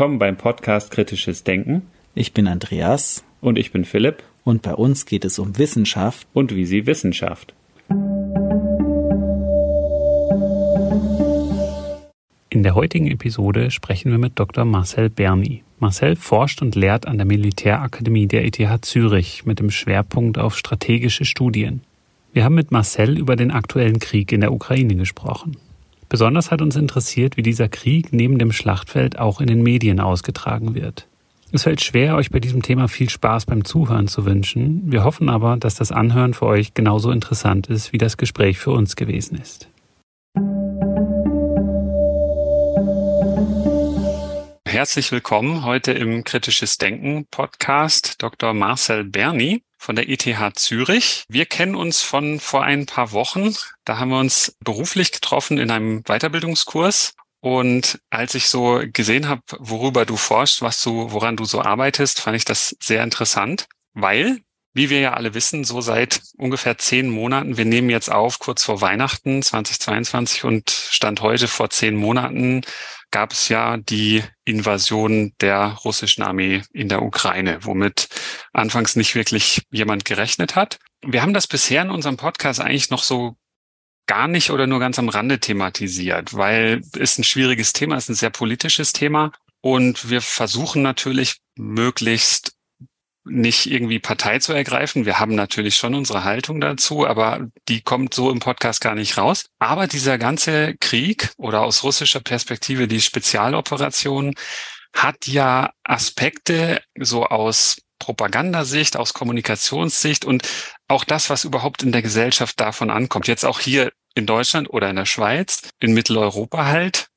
Willkommen beim Podcast Kritisches Denken. Ich bin Andreas. Und ich bin Philipp. Und bei uns geht es um Wissenschaft. Und wie sie Wissenschaft. In der heutigen Episode sprechen wir mit Dr. Marcel Berni. Marcel forscht und lehrt an der Militärakademie der ETH Zürich mit dem Schwerpunkt auf strategische Studien. Wir haben mit Marcel über den aktuellen Krieg in der Ukraine gesprochen. Besonders hat uns interessiert, wie dieser Krieg neben dem Schlachtfeld auch in den Medien ausgetragen wird. Es fällt schwer, euch bei diesem Thema viel Spaß beim Zuhören zu wünschen. Wir hoffen aber, dass das Anhören für euch genauso interessant ist, wie das Gespräch für uns gewesen ist. Herzlich willkommen heute im Kritisches Denken Podcast Dr. Marcel Berni von der ETH Zürich. Wir kennen uns von vor ein paar Wochen. Da haben wir uns beruflich getroffen in einem Weiterbildungskurs. Und als ich so gesehen habe, worüber du forschst, was du, woran du so arbeitest, fand ich das sehr interessant, weil wie wir ja alle wissen, so seit ungefähr zehn Monaten, wir nehmen jetzt auf kurz vor Weihnachten 2022 und Stand heute vor zehn Monaten gab es ja die Invasion der russischen Armee in der Ukraine, womit anfangs nicht wirklich jemand gerechnet hat. Wir haben das bisher in unserem Podcast eigentlich noch so gar nicht oder nur ganz am Rande thematisiert, weil es ein schwieriges Thema ist, ein sehr politisches Thema. Und wir versuchen natürlich möglichst nicht irgendwie Partei zu ergreifen. Wir haben natürlich schon unsere Haltung dazu, aber die kommt so im Podcast gar nicht raus. Aber dieser ganze Krieg oder aus russischer Perspektive die Spezialoperation hat ja Aspekte so aus Propagandasicht, aus Kommunikationssicht und auch das, was überhaupt in der Gesellschaft davon ankommt. Jetzt auch hier in Deutschland oder in der Schweiz, in Mitteleuropa halt.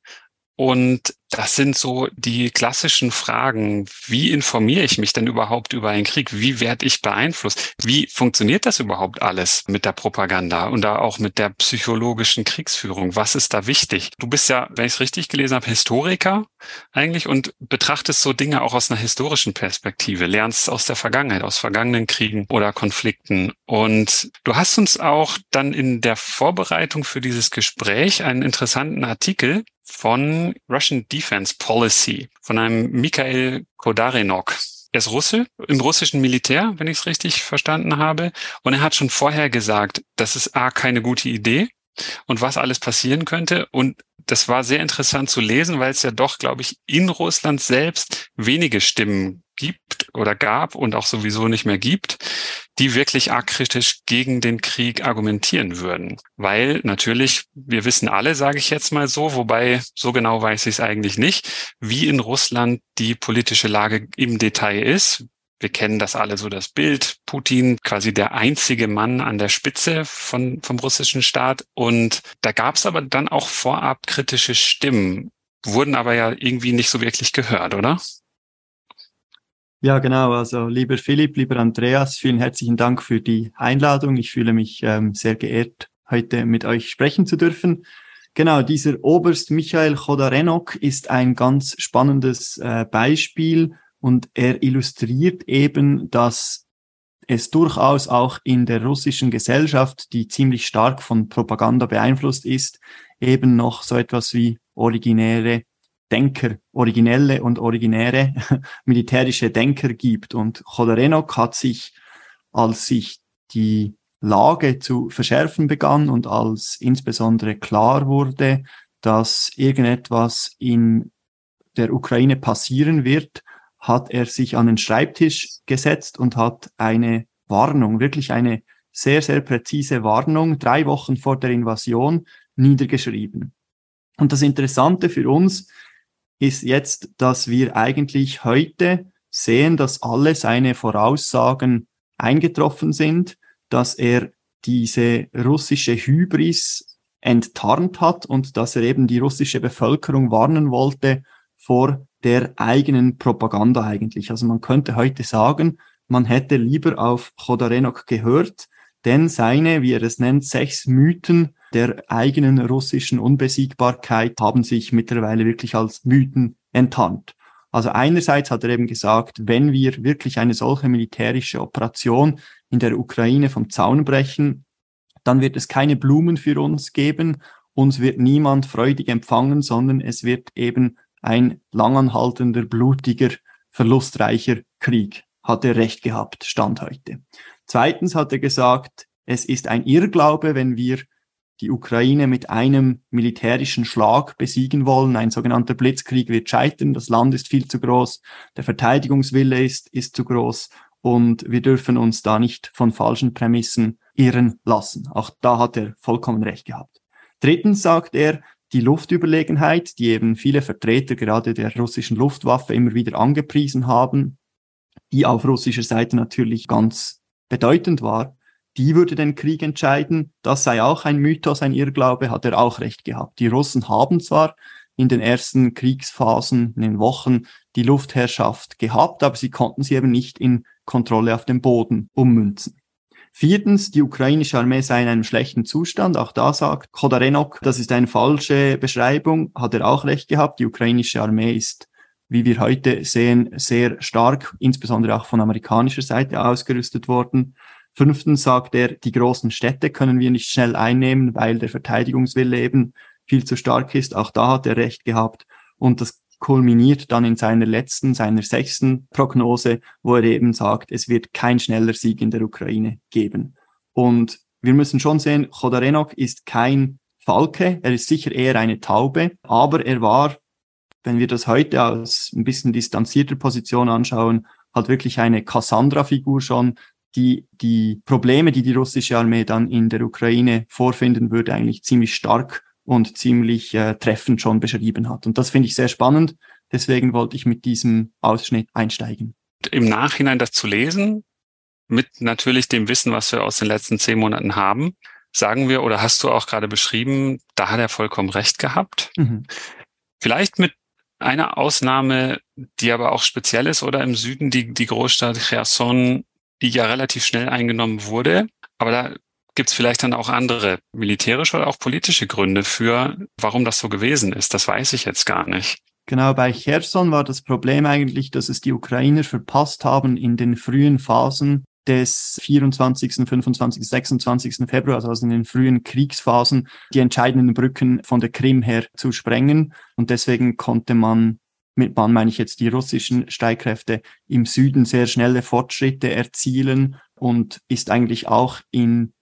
Und das sind so die klassischen Fragen. Wie informiere ich mich denn überhaupt über einen Krieg? Wie werde ich beeinflusst? Wie funktioniert das überhaupt alles mit der Propaganda und da auch mit der psychologischen Kriegsführung? Was ist da wichtig? Du bist ja, wenn ich es richtig gelesen habe, Historiker eigentlich und betrachtest so Dinge auch aus einer historischen Perspektive, lernst aus der Vergangenheit, aus vergangenen Kriegen oder Konflikten. Und du hast uns auch dann in der Vorbereitung für dieses Gespräch einen interessanten Artikel von Russian Defense Policy von einem Mikhail Kodarinok. Er ist Russe, im russischen Militär, wenn ich es richtig verstanden habe. Und er hat schon vorher gesagt, das ist A, keine gute Idee und was alles passieren könnte. Und das war sehr interessant zu lesen, weil es ja doch, glaube ich, in Russland selbst wenige Stimmen oder gab und auch sowieso nicht mehr gibt, die wirklich arg gegen den Krieg argumentieren würden. Weil natürlich, wir wissen alle, sage ich jetzt mal so, wobei so genau weiß ich es eigentlich nicht, wie in Russland die politische Lage im Detail ist. Wir kennen das alle so, das Bild. Putin quasi der einzige Mann an der Spitze von, vom russischen Staat. Und da gab es aber dann auch vorab kritische Stimmen, wurden aber ja irgendwie nicht so wirklich gehört, oder? Ja, genau. Also lieber Philipp, lieber Andreas, vielen herzlichen Dank für die Einladung. Ich fühle mich ähm, sehr geehrt, heute mit euch sprechen zu dürfen. Genau, dieser Oberst Michael Chodarenok ist ein ganz spannendes äh, Beispiel und er illustriert eben, dass es durchaus auch in der russischen Gesellschaft, die ziemlich stark von Propaganda beeinflusst ist, eben noch so etwas wie originäre Denker, originelle und originäre militärische Denker gibt. Und Choderenok hat sich, als sich die Lage zu verschärfen begann und als insbesondere klar wurde, dass irgendetwas in der Ukraine passieren wird, hat er sich an den Schreibtisch gesetzt und hat eine Warnung, wirklich eine sehr, sehr präzise Warnung, drei Wochen vor der Invasion niedergeschrieben. Und das Interessante für uns ist jetzt, dass wir eigentlich heute sehen, dass alle seine Voraussagen eingetroffen sind, dass er diese russische Hybris enttarnt hat und dass er eben die russische Bevölkerung warnen wollte vor der eigenen Propaganda eigentlich. Also man könnte heute sagen, man hätte lieber auf Chodarenok gehört, denn seine, wie er es nennt, sechs Mythen der eigenen russischen Unbesiegbarkeit haben sich mittlerweile wirklich als Mythen enttarnt. Also einerseits hat er eben gesagt, wenn wir wirklich eine solche militärische Operation in der Ukraine vom Zaun brechen, dann wird es keine Blumen für uns geben, uns wird niemand freudig empfangen, sondern es wird eben ein langanhaltender, blutiger, verlustreicher Krieg. Hat er recht gehabt, Stand heute. Zweitens hat er gesagt, es ist ein Irrglaube, wenn wir die Ukraine mit einem militärischen Schlag besiegen wollen. Ein sogenannter Blitzkrieg wird scheitern. Das Land ist viel zu groß. Der Verteidigungswille ist, ist zu groß. Und wir dürfen uns da nicht von falschen Prämissen irren lassen. Auch da hat er vollkommen recht gehabt. Drittens sagt er, die Luftüberlegenheit, die eben viele Vertreter gerade der russischen Luftwaffe immer wieder angepriesen haben, die auf russischer Seite natürlich ganz bedeutend war, die würde den Krieg entscheiden. Das sei auch ein Mythos, ein Irrglaube, hat er auch recht gehabt. Die Russen haben zwar in den ersten Kriegsphasen, in den Wochen, die Luftherrschaft gehabt, aber sie konnten sie eben nicht in Kontrolle auf dem Boden ummünzen. Viertens, die ukrainische Armee sei in einem schlechten Zustand. Auch da sagt Khodarenok, das ist eine falsche Beschreibung, hat er auch recht gehabt. Die ukrainische Armee ist, wie wir heute sehen, sehr stark, insbesondere auch von amerikanischer Seite ausgerüstet worden. Fünftens sagt er, die großen Städte können wir nicht schnell einnehmen, weil der Verteidigungswille eben viel zu stark ist. Auch da hat er recht gehabt. Und das kulminiert dann in seiner letzten, seiner sechsten Prognose, wo er eben sagt, es wird kein schneller Sieg in der Ukraine geben. Und wir müssen schon sehen, Chodarenok ist kein Falke, er ist sicher eher eine Taube, aber er war, wenn wir das heute aus ein bisschen distanzierter Position anschauen, halt wirklich eine Cassandra-Figur schon, die die Probleme, die die russische Armee dann in der Ukraine vorfinden würde, eigentlich ziemlich stark und ziemlich äh, treffend schon beschrieben hat. Und das finde ich sehr spannend. Deswegen wollte ich mit diesem Ausschnitt einsteigen. Im Nachhinein das zu lesen, mit natürlich dem Wissen, was wir aus den letzten zehn Monaten haben, sagen wir, oder hast du auch gerade beschrieben, da hat er vollkommen recht gehabt. Mhm. Vielleicht mit einer Ausnahme, die aber auch speziell ist, oder im Süden die, die Großstadt Cherson die ja relativ schnell eingenommen wurde. Aber da gibt es vielleicht dann auch andere militärische oder auch politische Gründe für, warum das so gewesen ist. Das weiß ich jetzt gar nicht. Genau, bei Cherson war das Problem eigentlich, dass es die Ukrainer verpasst haben, in den frühen Phasen des 24., 25., 26. Februar, also in den frühen Kriegsphasen, die entscheidenden Brücken von der Krim her zu sprengen. Und deswegen konnte man mit Bahn meine ich jetzt die russischen Streitkräfte im Süden sehr schnelle Fortschritte erzielen und ist eigentlich auch in,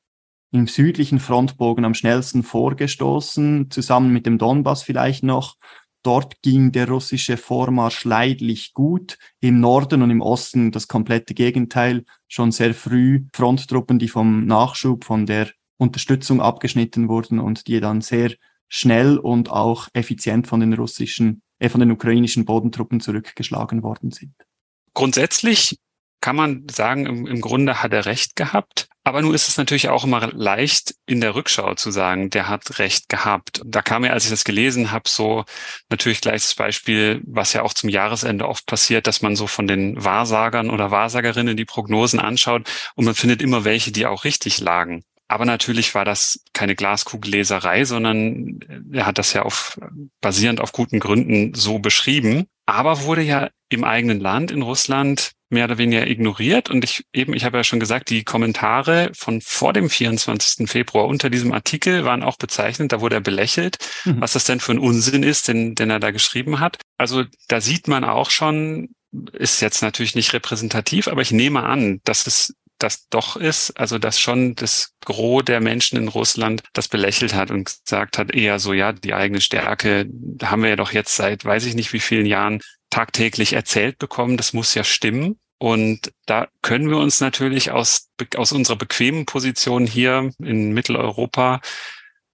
im südlichen Frontbogen am schnellsten vorgestoßen, zusammen mit dem Donbass vielleicht noch. Dort ging der russische Vormarsch leidlich gut. Im Norden und im Osten das komplette Gegenteil. Schon sehr früh Fronttruppen, die vom Nachschub, von der Unterstützung abgeschnitten wurden und die dann sehr schnell und auch effizient von den russischen von den ukrainischen Bodentruppen zurückgeschlagen worden sind. Grundsätzlich kann man sagen, im, im Grunde hat er recht gehabt. Aber nun ist es natürlich auch immer leicht, in der Rückschau zu sagen, der hat recht gehabt. Da kam mir, als ich das gelesen habe, so natürlich gleich das Beispiel, was ja auch zum Jahresende oft passiert, dass man so von den Wahrsagern oder Wahrsagerinnen die Prognosen anschaut und man findet immer welche, die auch richtig lagen. Aber natürlich war das keine Glaskugelleserei, sondern er hat das ja auf, basierend auf guten Gründen so beschrieben. Aber wurde ja im eigenen Land, in Russland, mehr oder weniger ignoriert. Und ich eben, ich habe ja schon gesagt, die Kommentare von vor dem 24. Februar unter diesem Artikel waren auch bezeichnend. Da wurde er belächelt, mhm. was das denn für ein Unsinn ist, den, den er da geschrieben hat. Also da sieht man auch schon, ist jetzt natürlich nicht repräsentativ, aber ich nehme an, dass es das doch ist, also dass schon das Gros der Menschen in Russland das belächelt hat und gesagt hat, eher so, ja, die eigene Stärke haben wir ja doch jetzt seit weiß ich nicht wie vielen Jahren tagtäglich erzählt bekommen, das muss ja stimmen. Und da können wir uns natürlich aus, aus unserer bequemen Position hier in Mitteleuropa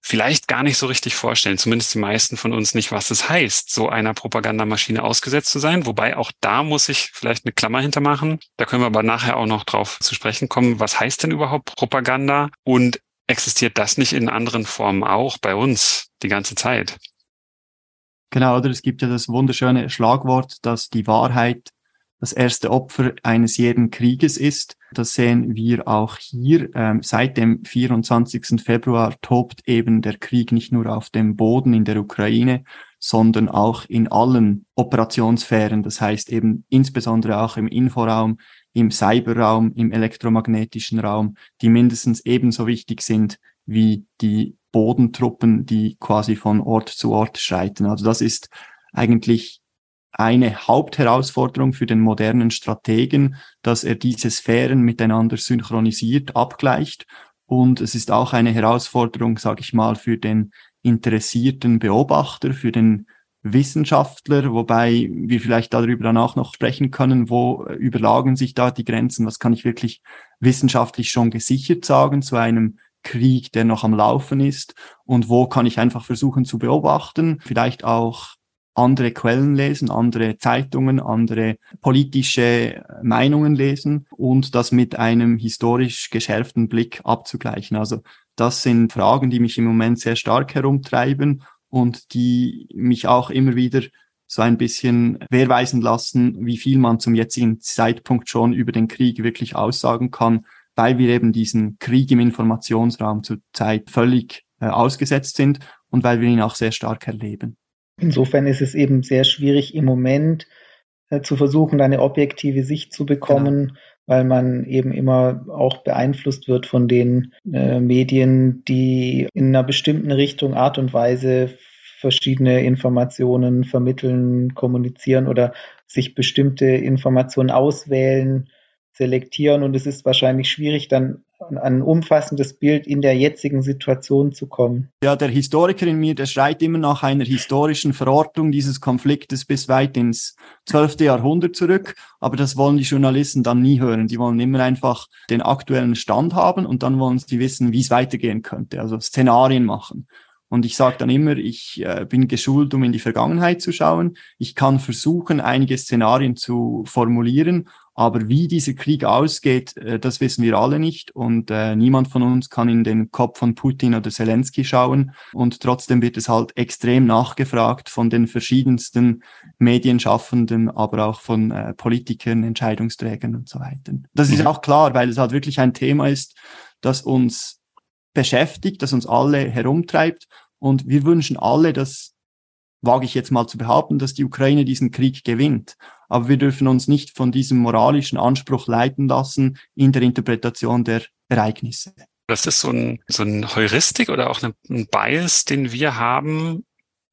vielleicht gar nicht so richtig vorstellen, zumindest die meisten von uns nicht, was es heißt, so einer Propagandamaschine ausgesetzt zu sein. Wobei auch da muss ich vielleicht eine Klammer hintermachen. Da können wir aber nachher auch noch drauf zu sprechen kommen. Was heißt denn überhaupt Propaganda? Und existiert das nicht in anderen Formen auch bei uns die ganze Zeit? Genau, oder es gibt ja das wunderschöne Schlagwort, dass die Wahrheit das erste Opfer eines jeden Krieges ist. Das sehen wir auch hier. Ähm, seit dem 24. Februar tobt eben der Krieg nicht nur auf dem Boden in der Ukraine, sondern auch in allen Operationssphären. Das heißt eben insbesondere auch im Inforaum, im Cyberraum, im elektromagnetischen Raum, die mindestens ebenso wichtig sind wie die Bodentruppen, die quasi von Ort zu Ort schreiten. Also das ist eigentlich eine Hauptherausforderung für den modernen Strategen, dass er diese Sphären miteinander synchronisiert, abgleicht. Und es ist auch eine Herausforderung, sage ich mal, für den interessierten Beobachter, für den Wissenschaftler, wobei wir vielleicht darüber danach noch sprechen können, wo überlagen sich da die Grenzen, was kann ich wirklich wissenschaftlich schon gesichert sagen zu einem Krieg, der noch am Laufen ist? Und wo kann ich einfach versuchen zu beobachten, vielleicht auch andere Quellen lesen, andere Zeitungen, andere politische Meinungen lesen und das mit einem historisch geschärften Blick abzugleichen. Also das sind Fragen, die mich im Moment sehr stark herumtreiben und die mich auch immer wieder so ein bisschen wehrweisen lassen, wie viel man zum jetzigen Zeitpunkt schon über den Krieg wirklich aussagen kann, weil wir eben diesen Krieg im Informationsraum zurzeit völlig äh, ausgesetzt sind und weil wir ihn auch sehr stark erleben. Insofern ist es eben sehr schwierig im Moment äh, zu versuchen, eine objektive Sicht zu bekommen, genau. weil man eben immer auch beeinflusst wird von den äh, Medien, die in einer bestimmten Richtung, Art und Weise verschiedene Informationen vermitteln, kommunizieren oder sich bestimmte Informationen auswählen, selektieren. Und es ist wahrscheinlich schwierig, dann ein umfassendes Bild in der jetzigen Situation zu kommen. Ja, der Historiker in mir, der schreit immer nach einer historischen Verortung dieses Konfliktes bis weit ins 12. Jahrhundert zurück. Aber das wollen die Journalisten dann nie hören. Die wollen immer einfach den aktuellen Stand haben und dann wollen sie wissen, wie es weitergehen könnte. Also Szenarien machen. Und ich sage dann immer, ich äh, bin geschult, um in die Vergangenheit zu schauen. Ich kann versuchen, einige Szenarien zu formulieren, aber wie dieser Krieg ausgeht, äh, das wissen wir alle nicht. Und äh, niemand von uns kann in den Kopf von Putin oder Zelensky schauen. Und trotzdem wird es halt extrem nachgefragt von den verschiedensten Medienschaffenden, aber auch von äh, Politikern, Entscheidungsträgern und so weiter. Das ist mhm. auch klar, weil es halt wirklich ein Thema ist, das uns beschäftigt, das uns alle herumtreibt. Und wir wünschen alle, dass, wage ich jetzt mal zu behaupten, dass die Ukraine diesen Krieg gewinnt. Aber wir dürfen uns nicht von diesem moralischen Anspruch leiten lassen in der Interpretation der Ereignisse. Das ist so ein, so ein Heuristik oder auch ein Bias, den wir haben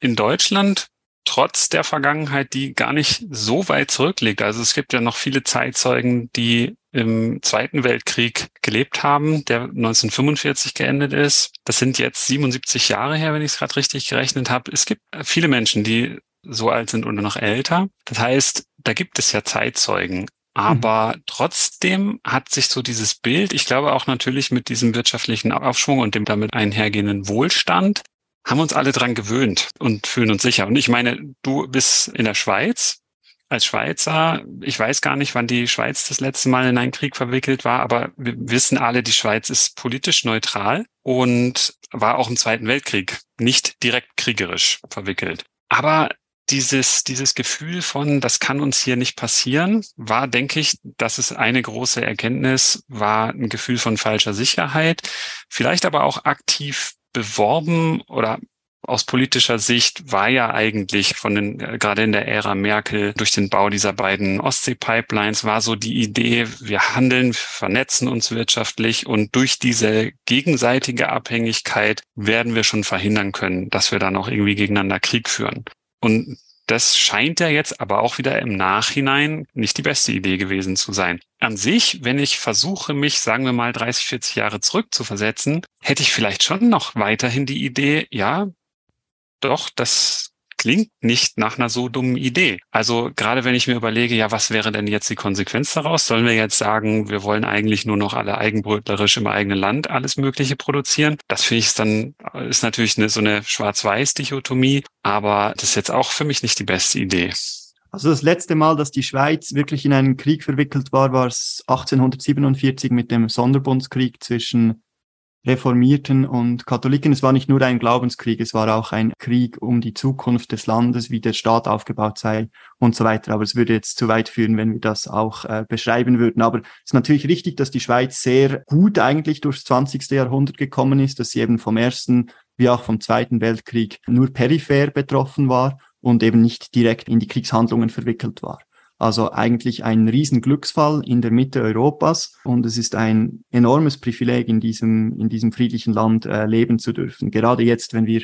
in Deutschland, trotz der Vergangenheit, die gar nicht so weit zurückliegt. Also es gibt ja noch viele Zeitzeugen, die im Zweiten Weltkrieg gelebt haben, der 1945 geendet ist. Das sind jetzt 77 Jahre her, wenn ich es gerade richtig gerechnet habe. Es gibt viele Menschen, die so alt sind oder noch älter. Das heißt, da gibt es ja Zeitzeugen. Aber trotzdem hat sich so dieses Bild, ich glaube auch natürlich mit diesem wirtschaftlichen Aufschwung und dem damit einhergehenden Wohlstand, haben uns alle dran gewöhnt und fühlen uns sicher. Und ich meine, du bist in der Schweiz, als Schweizer, ich weiß gar nicht, wann die Schweiz das letzte Mal in einen Krieg verwickelt war, aber wir wissen alle, die Schweiz ist politisch neutral und war auch im Zweiten Weltkrieg nicht direkt kriegerisch verwickelt. Aber dieses, dieses Gefühl von, das kann uns hier nicht passieren, war, denke ich, das ist eine große Erkenntnis, war ein Gefühl von falscher Sicherheit, vielleicht aber auch aktiv beworben oder aus politischer Sicht war ja eigentlich von den, äh, gerade in der Ära Merkel durch den Bau dieser beiden Ostsee-Pipelines war so die Idee, wir handeln, vernetzen uns wirtschaftlich und durch diese gegenseitige Abhängigkeit werden wir schon verhindern können, dass wir dann auch irgendwie gegeneinander Krieg führen. Und das scheint ja jetzt aber auch wieder im Nachhinein nicht die beste Idee gewesen zu sein. An sich, wenn ich versuche, mich, sagen wir mal, 30, 40 Jahre zurückzuversetzen, hätte ich vielleicht schon noch weiterhin die Idee, ja, doch, das klingt nicht nach einer so dummen Idee. Also gerade wenn ich mir überlege, ja, was wäre denn jetzt die Konsequenz daraus? Sollen wir jetzt sagen, wir wollen eigentlich nur noch alle eigenbrötlerisch im eigenen Land alles Mögliche produzieren? Das finde ich dann, ist natürlich eine, so eine Schwarz-Weiß-Dichotomie, aber das ist jetzt auch für mich nicht die beste Idee. Also das letzte Mal, dass die Schweiz wirklich in einen Krieg verwickelt war, war es 1847 mit dem Sonderbundskrieg zwischen Reformierten und Katholiken. Es war nicht nur ein Glaubenskrieg, es war auch ein Krieg um die Zukunft des Landes, wie der Staat aufgebaut sei und so weiter. Aber es würde jetzt zu weit führen, wenn wir das auch äh, beschreiben würden. Aber es ist natürlich richtig, dass die Schweiz sehr gut eigentlich durchs 20. Jahrhundert gekommen ist, dass sie eben vom ersten wie auch vom Zweiten Weltkrieg nur peripher betroffen war und eben nicht direkt in die Kriegshandlungen verwickelt war. Also eigentlich ein Riesenglücksfall in der Mitte Europas und es ist ein enormes Privileg, in diesem, in diesem friedlichen Land äh, leben zu dürfen. Gerade jetzt, wenn wir,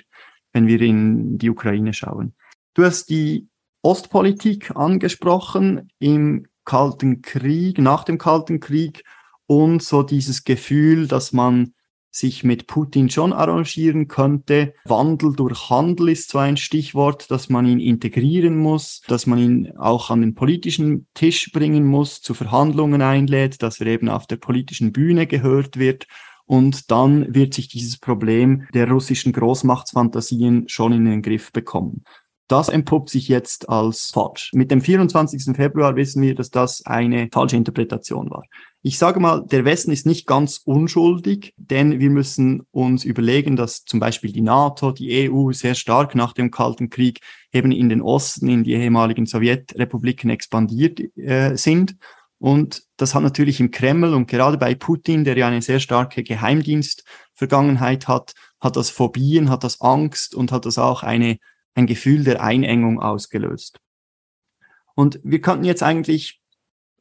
wenn wir in die Ukraine schauen. Du hast die Ostpolitik angesprochen im Kalten Krieg, nach dem Kalten Krieg und so dieses Gefühl, dass man sich mit Putin schon arrangieren könnte. Wandel durch Handel ist so ein Stichwort, dass man ihn integrieren muss, dass man ihn auch an den politischen Tisch bringen muss, zu Verhandlungen einlädt, dass er eben auf der politischen Bühne gehört wird. Und dann wird sich dieses Problem der russischen Großmachtsfantasien schon in den Griff bekommen. Das entpuppt sich jetzt als falsch. Mit dem 24. Februar wissen wir, dass das eine falsche Interpretation war. Ich sage mal, der Westen ist nicht ganz unschuldig, denn wir müssen uns überlegen, dass zum Beispiel die NATO, die EU sehr stark nach dem Kalten Krieg eben in den Osten, in die ehemaligen Sowjetrepubliken expandiert äh, sind. Und das hat natürlich im Kreml und gerade bei Putin, der ja eine sehr starke Geheimdienstvergangenheit hat, hat das Phobien, hat das Angst und hat das auch eine ein Gefühl der Einengung ausgelöst. Und wir könnten jetzt eigentlich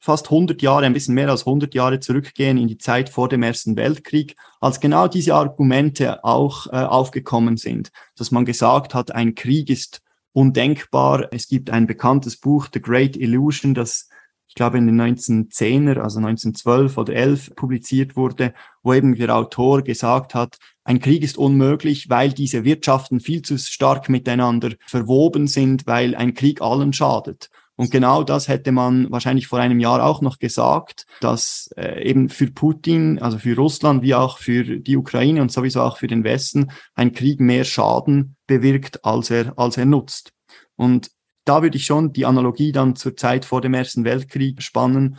fast 100 Jahre, ein bisschen mehr als 100 Jahre zurückgehen in die Zeit vor dem Ersten Weltkrieg, als genau diese Argumente auch äh, aufgekommen sind, dass man gesagt hat, ein Krieg ist undenkbar. Es gibt ein bekanntes Buch, The Great Illusion, das ich glaube in den 1910er, also 1912 oder 11 publiziert wurde, wo eben der Autor gesagt hat, ein Krieg ist unmöglich, weil diese Wirtschaften viel zu stark miteinander verwoben sind, weil ein Krieg allen schadet. Und genau das hätte man wahrscheinlich vor einem Jahr auch noch gesagt, dass äh, eben für Putin, also für Russland wie auch für die Ukraine und sowieso auch für den Westen ein Krieg mehr Schaden bewirkt, als er, als er nutzt. Und da würde ich schon die Analogie dann zur Zeit vor dem Ersten Weltkrieg spannen,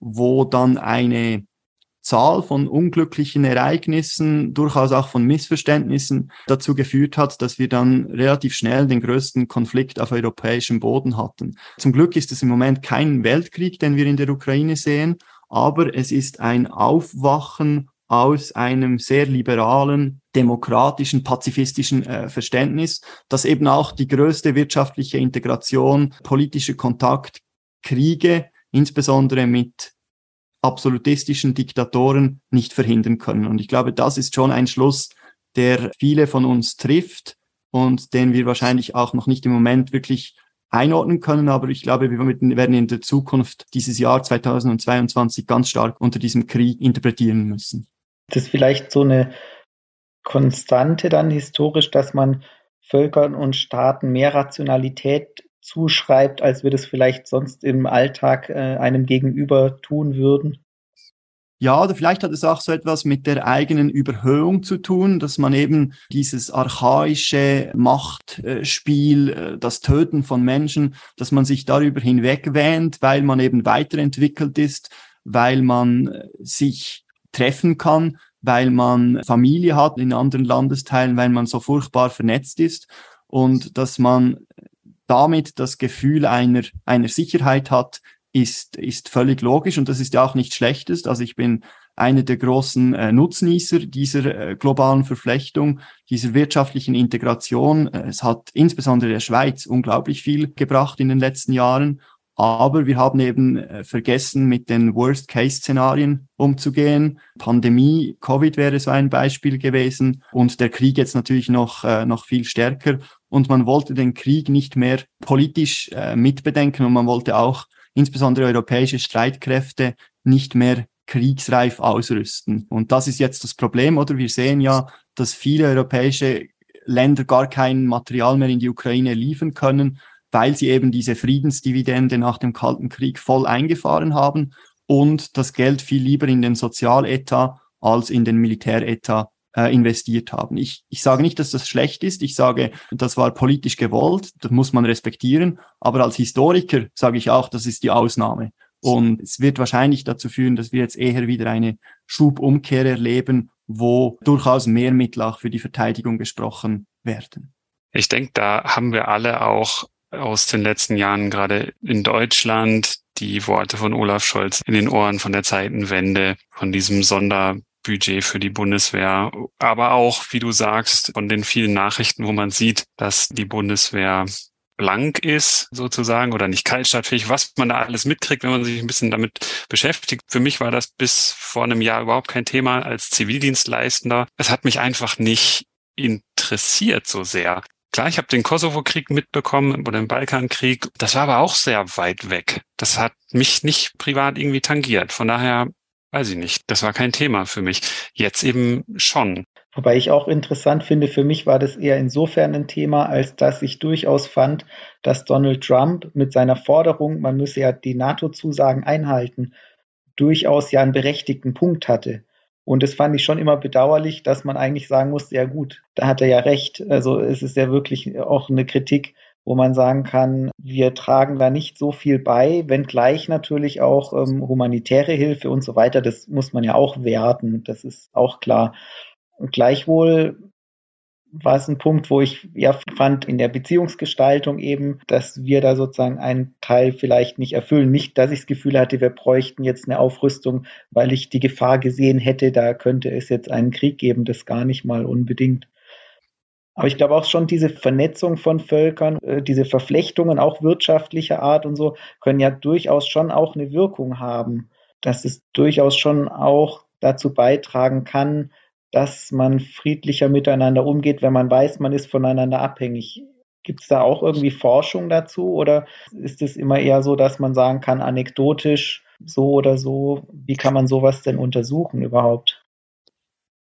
wo dann eine Zahl von unglücklichen Ereignissen, durchaus auch von Missverständnissen dazu geführt hat, dass wir dann relativ schnell den größten Konflikt auf europäischem Boden hatten. Zum Glück ist es im Moment kein Weltkrieg, den wir in der Ukraine sehen, aber es ist ein Aufwachen aus einem sehr liberalen, demokratischen, pazifistischen äh, Verständnis, das eben auch die größte wirtschaftliche Integration, politische Kontakt, Kriege, insbesondere mit absolutistischen Diktatoren nicht verhindern können. Und ich glaube, das ist schon ein Schluss, der viele von uns trifft und den wir wahrscheinlich auch noch nicht im Moment wirklich einordnen können. Aber ich glaube, wir werden in der Zukunft dieses Jahr 2022 ganz stark unter diesem Krieg interpretieren müssen. Das ist vielleicht so eine Konstante dann historisch, dass man Völkern und Staaten mehr Rationalität zuschreibt, als wir das vielleicht sonst im Alltag äh, einem Gegenüber tun würden? Ja, oder vielleicht hat es auch so etwas mit der eigenen Überhöhung zu tun, dass man eben dieses archaische Machtspiel, äh, das Töten von Menschen, dass man sich darüber hinwegwähnt, weil man eben weiterentwickelt ist, weil man äh, sich treffen kann, weil man Familie hat in anderen Landesteilen, weil man so furchtbar vernetzt ist und dass man damit das Gefühl einer, einer Sicherheit hat, ist, ist völlig logisch und das ist ja auch nichts Schlechtes. Also ich bin einer der großen äh, Nutznießer dieser äh, globalen Verflechtung, dieser wirtschaftlichen Integration. Äh, es hat insbesondere der Schweiz unglaublich viel gebracht in den letzten Jahren. Aber wir haben eben äh, vergessen, mit den Worst-Case-Szenarien umzugehen. Pandemie, Covid wäre so ein Beispiel gewesen und der Krieg jetzt natürlich noch, äh, noch viel stärker. Und man wollte den Krieg nicht mehr politisch äh, mitbedenken und man wollte auch insbesondere europäische Streitkräfte nicht mehr kriegsreif ausrüsten. Und das ist jetzt das Problem, oder? Wir sehen ja, dass viele europäische Länder gar kein Material mehr in die Ukraine liefern können, weil sie eben diese Friedensdividende nach dem Kalten Krieg voll eingefahren haben und das Geld viel lieber in den Sozialetat als in den Militäretat äh, investiert haben. Ich, ich sage nicht, dass das schlecht ist. Ich sage, das war politisch gewollt. Das muss man respektieren. Aber als Historiker sage ich auch, das ist die Ausnahme. Und es wird wahrscheinlich dazu führen, dass wir jetzt eher wieder eine Schubumkehr erleben, wo durchaus mehr Mittel auch für die Verteidigung gesprochen werden. Ich denke, da haben wir alle auch aus den letzten Jahren gerade in Deutschland die Worte von Olaf Scholz in den Ohren von der Zeitenwende, von diesem Sonder Budget für die Bundeswehr, aber auch, wie du sagst, von den vielen Nachrichten, wo man sieht, dass die Bundeswehr blank ist sozusagen oder nicht kaltstadtfähig, was man da alles mitkriegt, wenn man sich ein bisschen damit beschäftigt. Für mich war das bis vor einem Jahr überhaupt kein Thema als Zivildienstleistender. Es hat mich einfach nicht interessiert so sehr. Klar, ich habe den Kosovo-Krieg mitbekommen oder den Balkankrieg. Das war aber auch sehr weit weg. Das hat mich nicht privat irgendwie tangiert. Von daher weiß ich nicht. Das war kein Thema für mich. Jetzt eben schon. Wobei ich auch interessant finde, für mich war das eher insofern ein Thema, als dass ich durchaus fand, dass Donald Trump mit seiner Forderung, man müsse ja die NATO-Zusagen einhalten, durchaus ja einen berechtigten Punkt hatte. Und das fand ich schon immer bedauerlich, dass man eigentlich sagen musste, ja gut, da hat er ja recht. Also es ist ja wirklich auch eine Kritik, wo man sagen kann, wir tragen da nicht so viel bei, wenngleich natürlich auch ähm, humanitäre Hilfe und so weiter, das muss man ja auch werten, das ist auch klar. Und gleichwohl war es ein Punkt, wo ich ja fand in der Beziehungsgestaltung eben, dass wir da sozusagen einen Teil vielleicht nicht erfüllen. Nicht, dass ich das Gefühl hatte, wir bräuchten jetzt eine Aufrüstung, weil ich die Gefahr gesehen hätte, da könnte es jetzt einen Krieg geben, das gar nicht mal unbedingt. Aber ich glaube auch schon diese Vernetzung von Völkern, äh, diese Verflechtungen auch wirtschaftlicher Art und so, können ja durchaus schon auch eine Wirkung haben. Dass es durchaus schon auch dazu beitragen kann, dass man friedlicher miteinander umgeht, wenn man weiß, man ist voneinander abhängig. Gibt es da auch irgendwie Forschung dazu oder ist es immer eher so, dass man sagen kann, anekdotisch so oder so, wie kann man sowas denn untersuchen überhaupt?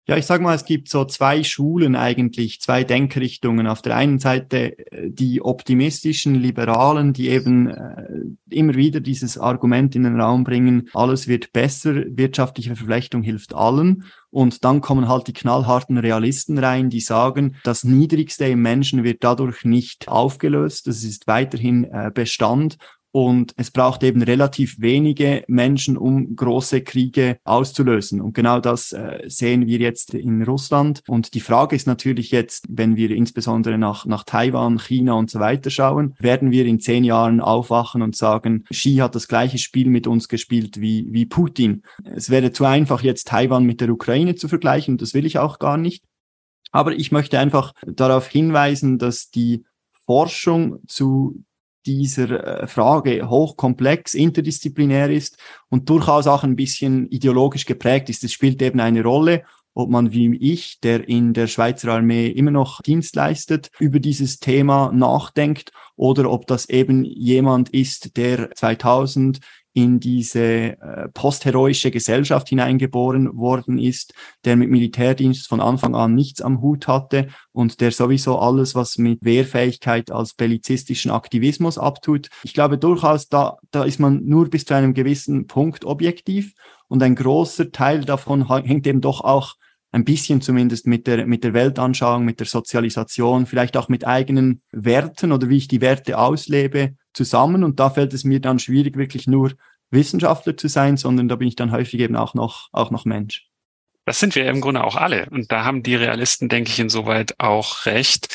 Ja, ich sage mal, es gibt so zwei Schulen eigentlich, zwei Denkrichtungen. Auf der einen Seite äh, die optimistischen Liberalen, die eben äh, immer wieder dieses Argument in den Raum bringen, alles wird besser, wirtschaftliche Verflechtung hilft allen. Und dann kommen halt die knallharten Realisten rein, die sagen, das Niedrigste im Menschen wird dadurch nicht aufgelöst, das ist weiterhin äh, Bestand und es braucht eben relativ wenige Menschen, um große Kriege auszulösen. Und genau das äh, sehen wir jetzt in Russland. Und die Frage ist natürlich jetzt, wenn wir insbesondere nach, nach Taiwan, China und so weiter schauen, werden wir in zehn Jahren aufwachen und sagen, Xi hat das gleiche Spiel mit uns gespielt wie, wie Putin. Es wäre zu einfach, jetzt Taiwan mit der Ukraine zu vergleichen. Und das will ich auch gar nicht. Aber ich möchte einfach darauf hinweisen, dass die Forschung zu dieser äh, Frage hochkomplex, interdisziplinär ist und durchaus auch ein bisschen ideologisch geprägt ist. Es spielt eben eine Rolle, ob man wie ich, der in der Schweizer Armee immer noch Dienst leistet, über dieses Thema nachdenkt oder ob das eben jemand ist, der 2000 in diese äh, postheroische Gesellschaft hineingeboren worden ist, der mit Militärdienst von Anfang an nichts am Hut hatte und der sowieso alles, was mit Wehrfähigkeit als bellizistischen Aktivismus abtut. Ich glaube durchaus, da, da ist man nur bis zu einem gewissen Punkt objektiv und ein großer Teil davon hängt eben doch auch ein bisschen zumindest mit der, mit der Weltanschauung, mit der Sozialisation, vielleicht auch mit eigenen Werten oder wie ich die Werte auslebe, zusammen. Und da fällt es mir dann schwierig, wirklich nur Wissenschaftler zu sein, sondern da bin ich dann häufig eben auch noch, auch noch Mensch. Das sind wir im Grunde auch alle. Und da haben die Realisten, denke ich, insoweit auch recht,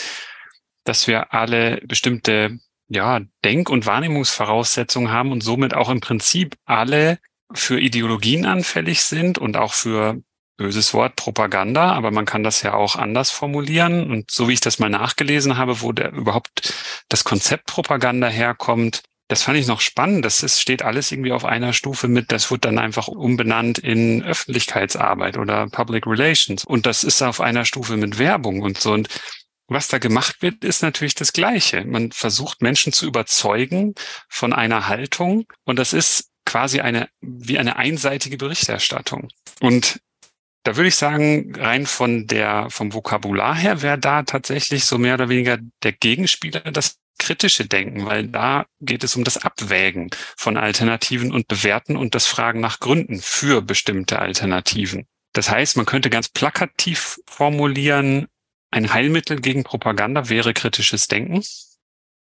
dass wir alle bestimmte ja, Denk- und Wahrnehmungsvoraussetzungen haben und somit auch im Prinzip alle für Ideologien anfällig sind und auch für böses Wort Propaganda, aber man kann das ja auch anders formulieren. Und so wie ich das mal nachgelesen habe, wo der überhaupt das Konzept Propaganda herkommt, das fand ich noch spannend. Das ist, steht alles irgendwie auf einer Stufe mit. Das wird dann einfach umbenannt in Öffentlichkeitsarbeit oder Public Relations. Und das ist auf einer Stufe mit Werbung und so. Und was da gemacht wird, ist natürlich das Gleiche. Man versucht Menschen zu überzeugen von einer Haltung. Und das ist quasi eine, wie eine einseitige Berichterstattung. Und da würde ich sagen, rein von der, vom Vokabular her wäre da tatsächlich so mehr oder weniger der Gegenspieler das kritische Denken, weil da geht es um das Abwägen von Alternativen und Bewerten und das Fragen nach Gründen für bestimmte Alternativen. Das heißt, man könnte ganz plakativ formulieren, ein Heilmittel gegen Propaganda wäre kritisches Denken.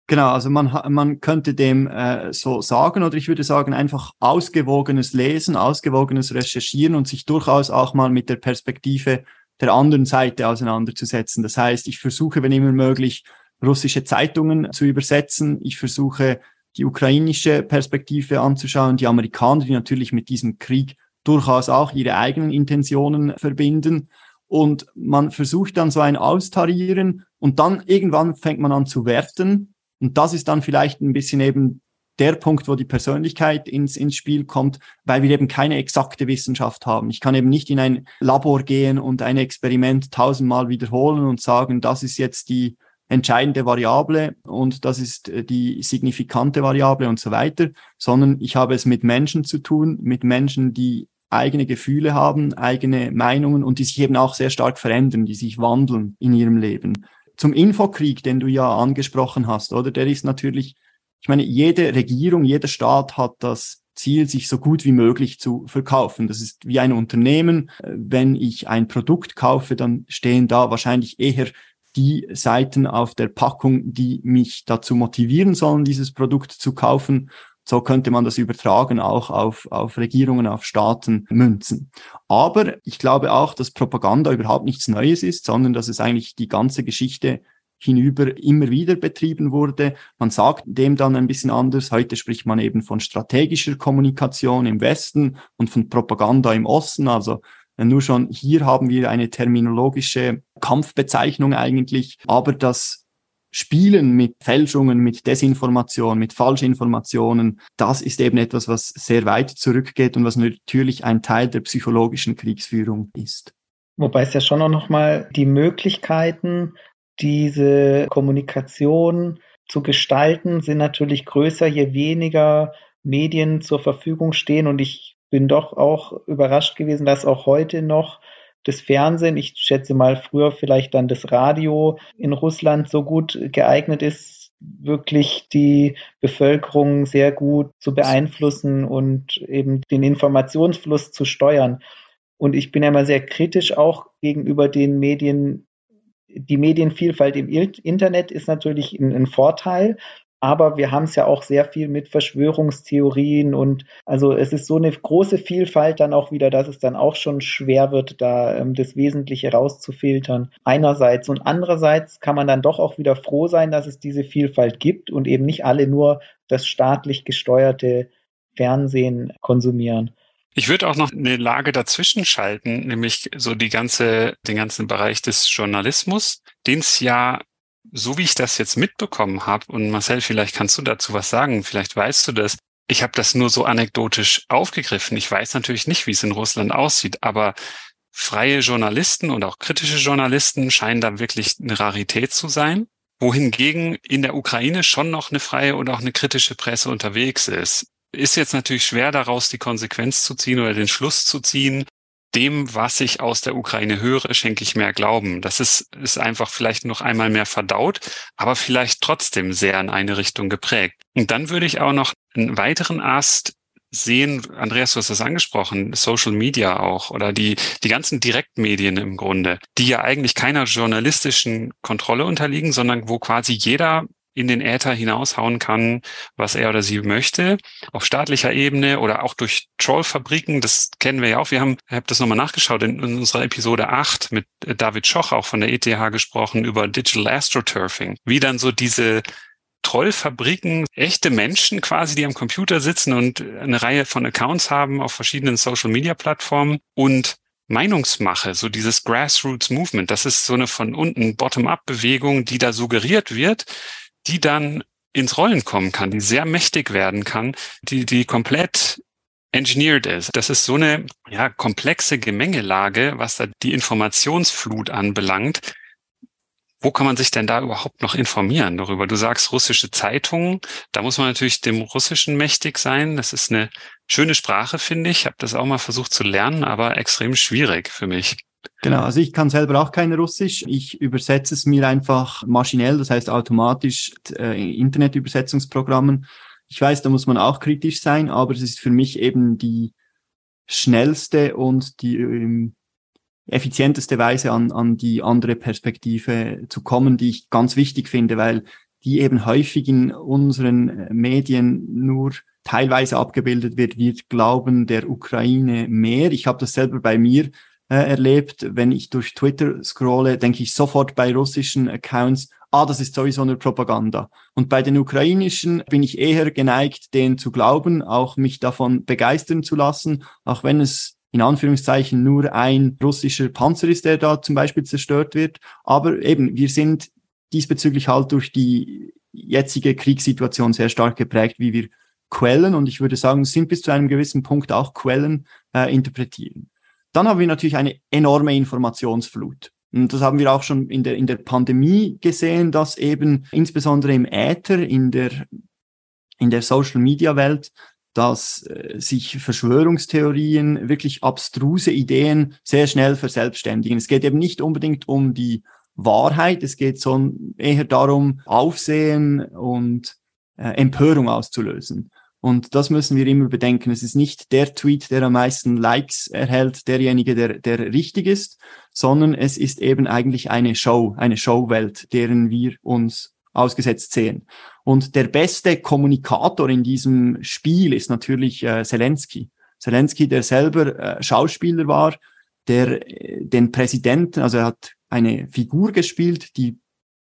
Genau, also man, man könnte dem äh, so sagen oder ich würde sagen einfach ausgewogenes Lesen, ausgewogenes Recherchieren und sich durchaus auch mal mit der Perspektive der anderen Seite auseinanderzusetzen. Das heißt, ich versuche, wenn immer möglich, russische Zeitungen zu übersetzen. Ich versuche, die ukrainische Perspektive anzuschauen, die Amerikaner, die natürlich mit diesem Krieg durchaus auch ihre eigenen Intentionen verbinden. Und man versucht dann so ein Austarieren und dann irgendwann fängt man an zu werten und das ist dann vielleicht ein bisschen eben der Punkt, wo die Persönlichkeit ins, ins Spiel kommt, weil wir eben keine exakte Wissenschaft haben. Ich kann eben nicht in ein Labor gehen und ein Experiment tausendmal wiederholen und sagen, das ist jetzt die entscheidende Variable und das ist äh, die signifikante Variable und so weiter, sondern ich habe es mit Menschen zu tun, mit Menschen, die eigene Gefühle haben, eigene Meinungen und die sich eben auch sehr stark verändern, die sich wandeln in ihrem Leben. Zum Infokrieg, den du ja angesprochen hast, oder? Der ist natürlich, ich meine, jede Regierung, jeder Staat hat das Ziel, sich so gut wie möglich zu verkaufen. Das ist wie ein Unternehmen. Wenn ich ein Produkt kaufe, dann stehen da wahrscheinlich eher die Seiten auf der Packung, die mich dazu motivieren sollen, dieses Produkt zu kaufen. So könnte man das übertragen auch auf, auf Regierungen, auf Staaten münzen. Aber ich glaube auch, dass Propaganda überhaupt nichts Neues ist, sondern dass es eigentlich die ganze Geschichte hinüber immer wieder betrieben wurde. Man sagt dem dann ein bisschen anders. Heute spricht man eben von strategischer Kommunikation im Westen und von Propaganda im Osten. Also nur schon hier haben wir eine terminologische Kampfbezeichnung eigentlich, aber das Spielen mit Fälschungen, mit Desinformation, mit Falschinformationen, das ist eben etwas, was sehr weit zurückgeht und was natürlich ein Teil der psychologischen Kriegsführung ist. Wobei es ja schon auch nochmal die Möglichkeiten, diese Kommunikation zu gestalten, sind natürlich größer, je weniger Medien zur Verfügung stehen. Und ich bin doch auch überrascht gewesen, dass auch heute noch das Fernsehen, ich schätze mal früher vielleicht dann das Radio in Russland so gut geeignet ist, wirklich die Bevölkerung sehr gut zu beeinflussen und eben den Informationsfluss zu steuern. Und ich bin ja immer sehr kritisch auch gegenüber den Medien. Die Medienvielfalt im Internet ist natürlich ein, ein Vorteil, aber wir haben es ja auch sehr viel mit Verschwörungstheorien und also es ist so eine große Vielfalt dann auch wieder, dass es dann auch schon schwer wird, da ähm, das Wesentliche rauszufiltern. Einerseits und andererseits kann man dann doch auch wieder froh sein, dass es diese Vielfalt gibt und eben nicht alle nur das staatlich gesteuerte Fernsehen konsumieren. Ich würde auch noch eine Lage dazwischen schalten, nämlich so die ganze, den ganzen Bereich des Journalismus, den es ja so wie ich das jetzt mitbekommen habe, und Marcel, vielleicht kannst du dazu was sagen, vielleicht weißt du das. Ich habe das nur so anekdotisch aufgegriffen. Ich weiß natürlich nicht, wie es in Russland aussieht, aber freie Journalisten und auch kritische Journalisten scheinen da wirklich eine Rarität zu sein, wohingegen in der Ukraine schon noch eine freie und auch eine kritische Presse unterwegs ist. Ist jetzt natürlich schwer daraus die Konsequenz zu ziehen oder den Schluss zu ziehen, dem, was ich aus der Ukraine höre, schenke ich mehr Glauben. Das ist, ist einfach vielleicht noch einmal mehr verdaut, aber vielleicht trotzdem sehr in eine Richtung geprägt. Und dann würde ich auch noch einen weiteren Ast sehen, Andreas, du hast das angesprochen, Social Media auch oder die, die ganzen Direktmedien im Grunde, die ja eigentlich keiner journalistischen Kontrolle unterliegen, sondern wo quasi jeder in den Äther hinaushauen kann, was er oder sie möchte, auf staatlicher Ebene oder auch durch Trollfabriken, das kennen wir ja auch. Wir haben, ich habe das nochmal nachgeschaut, in, in unserer Episode 8 mit David Schoch auch von der ETH gesprochen über Digital Astroturfing, wie dann so diese Trollfabriken, echte Menschen quasi, die am Computer sitzen und eine Reihe von Accounts haben auf verschiedenen Social-Media-Plattformen und Meinungsmache, so dieses Grassroots Movement, das ist so eine von unten Bottom-up-Bewegung, die da suggeriert wird, die dann ins Rollen kommen kann, die sehr mächtig werden kann, die, die komplett engineered ist. Das ist so eine ja, komplexe Gemengelage, was da die Informationsflut anbelangt. Wo kann man sich denn da überhaupt noch informieren darüber? Du sagst russische Zeitungen, da muss man natürlich dem Russischen mächtig sein. Das ist eine schöne Sprache, finde ich. Ich habe das auch mal versucht zu lernen, aber extrem schwierig für mich. Genau, also ich kann selber auch kein Russisch. Ich übersetze es mir einfach maschinell, das heißt automatisch äh, Internetübersetzungsprogrammen. Ich weiß, da muss man auch kritisch sein, aber es ist für mich eben die schnellste und die ähm, effizienteste Weise an, an die andere Perspektive zu kommen, die ich ganz wichtig finde, weil die eben häufig in unseren äh, Medien nur teilweise abgebildet wird. Wir glauben der Ukraine mehr. Ich habe das selber bei mir äh, erlebt. Wenn ich durch Twitter scrolle, denke ich sofort bei russischen Accounts, ah, das ist sowieso eine Propaganda. Und bei den ukrainischen bin ich eher geneigt, denen zu glauben, auch mich davon begeistern zu lassen, auch wenn es in Anführungszeichen nur ein russischer Panzer ist, der da zum Beispiel zerstört wird. Aber eben, wir sind diesbezüglich halt durch die jetzige Kriegssituation sehr stark geprägt, wie wir Quellen, und ich würde sagen, sind bis zu einem gewissen Punkt auch Quellen äh, interpretieren. Dann haben wir natürlich eine enorme Informationsflut. Und das haben wir auch schon in der, in der Pandemie gesehen, dass eben insbesondere im Äther, in der, in der Social Media Welt, dass äh, sich Verschwörungstheorien, wirklich abstruse Ideen sehr schnell verselbstständigen. Es geht eben nicht unbedingt um die Wahrheit, es geht so eher darum, Aufsehen und äh, Empörung auszulösen. Und das müssen wir immer bedenken. Es ist nicht der Tweet, der am meisten Likes erhält, derjenige, der, der richtig ist, sondern es ist eben eigentlich eine Show, eine Showwelt, deren wir uns ausgesetzt sehen. Und der beste Kommunikator in diesem Spiel ist natürlich äh, Zelensky. Zelensky, der selber äh, Schauspieler war, der äh, den Präsidenten, also er hat eine Figur gespielt, die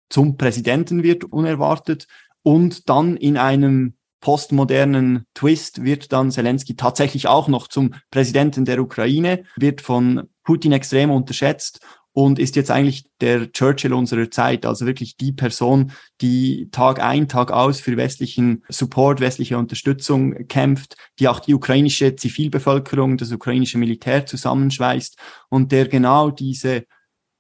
zum Präsidenten wird, unerwartet, und dann in einem postmodernen Twist wird dann Zelensky tatsächlich auch noch zum Präsidenten der Ukraine, wird von Putin extrem unterschätzt und ist jetzt eigentlich der Churchill unserer Zeit, also wirklich die Person, die Tag ein, Tag aus für westlichen Support, westliche Unterstützung kämpft, die auch die ukrainische Zivilbevölkerung, das ukrainische Militär zusammenschweißt und der genau diese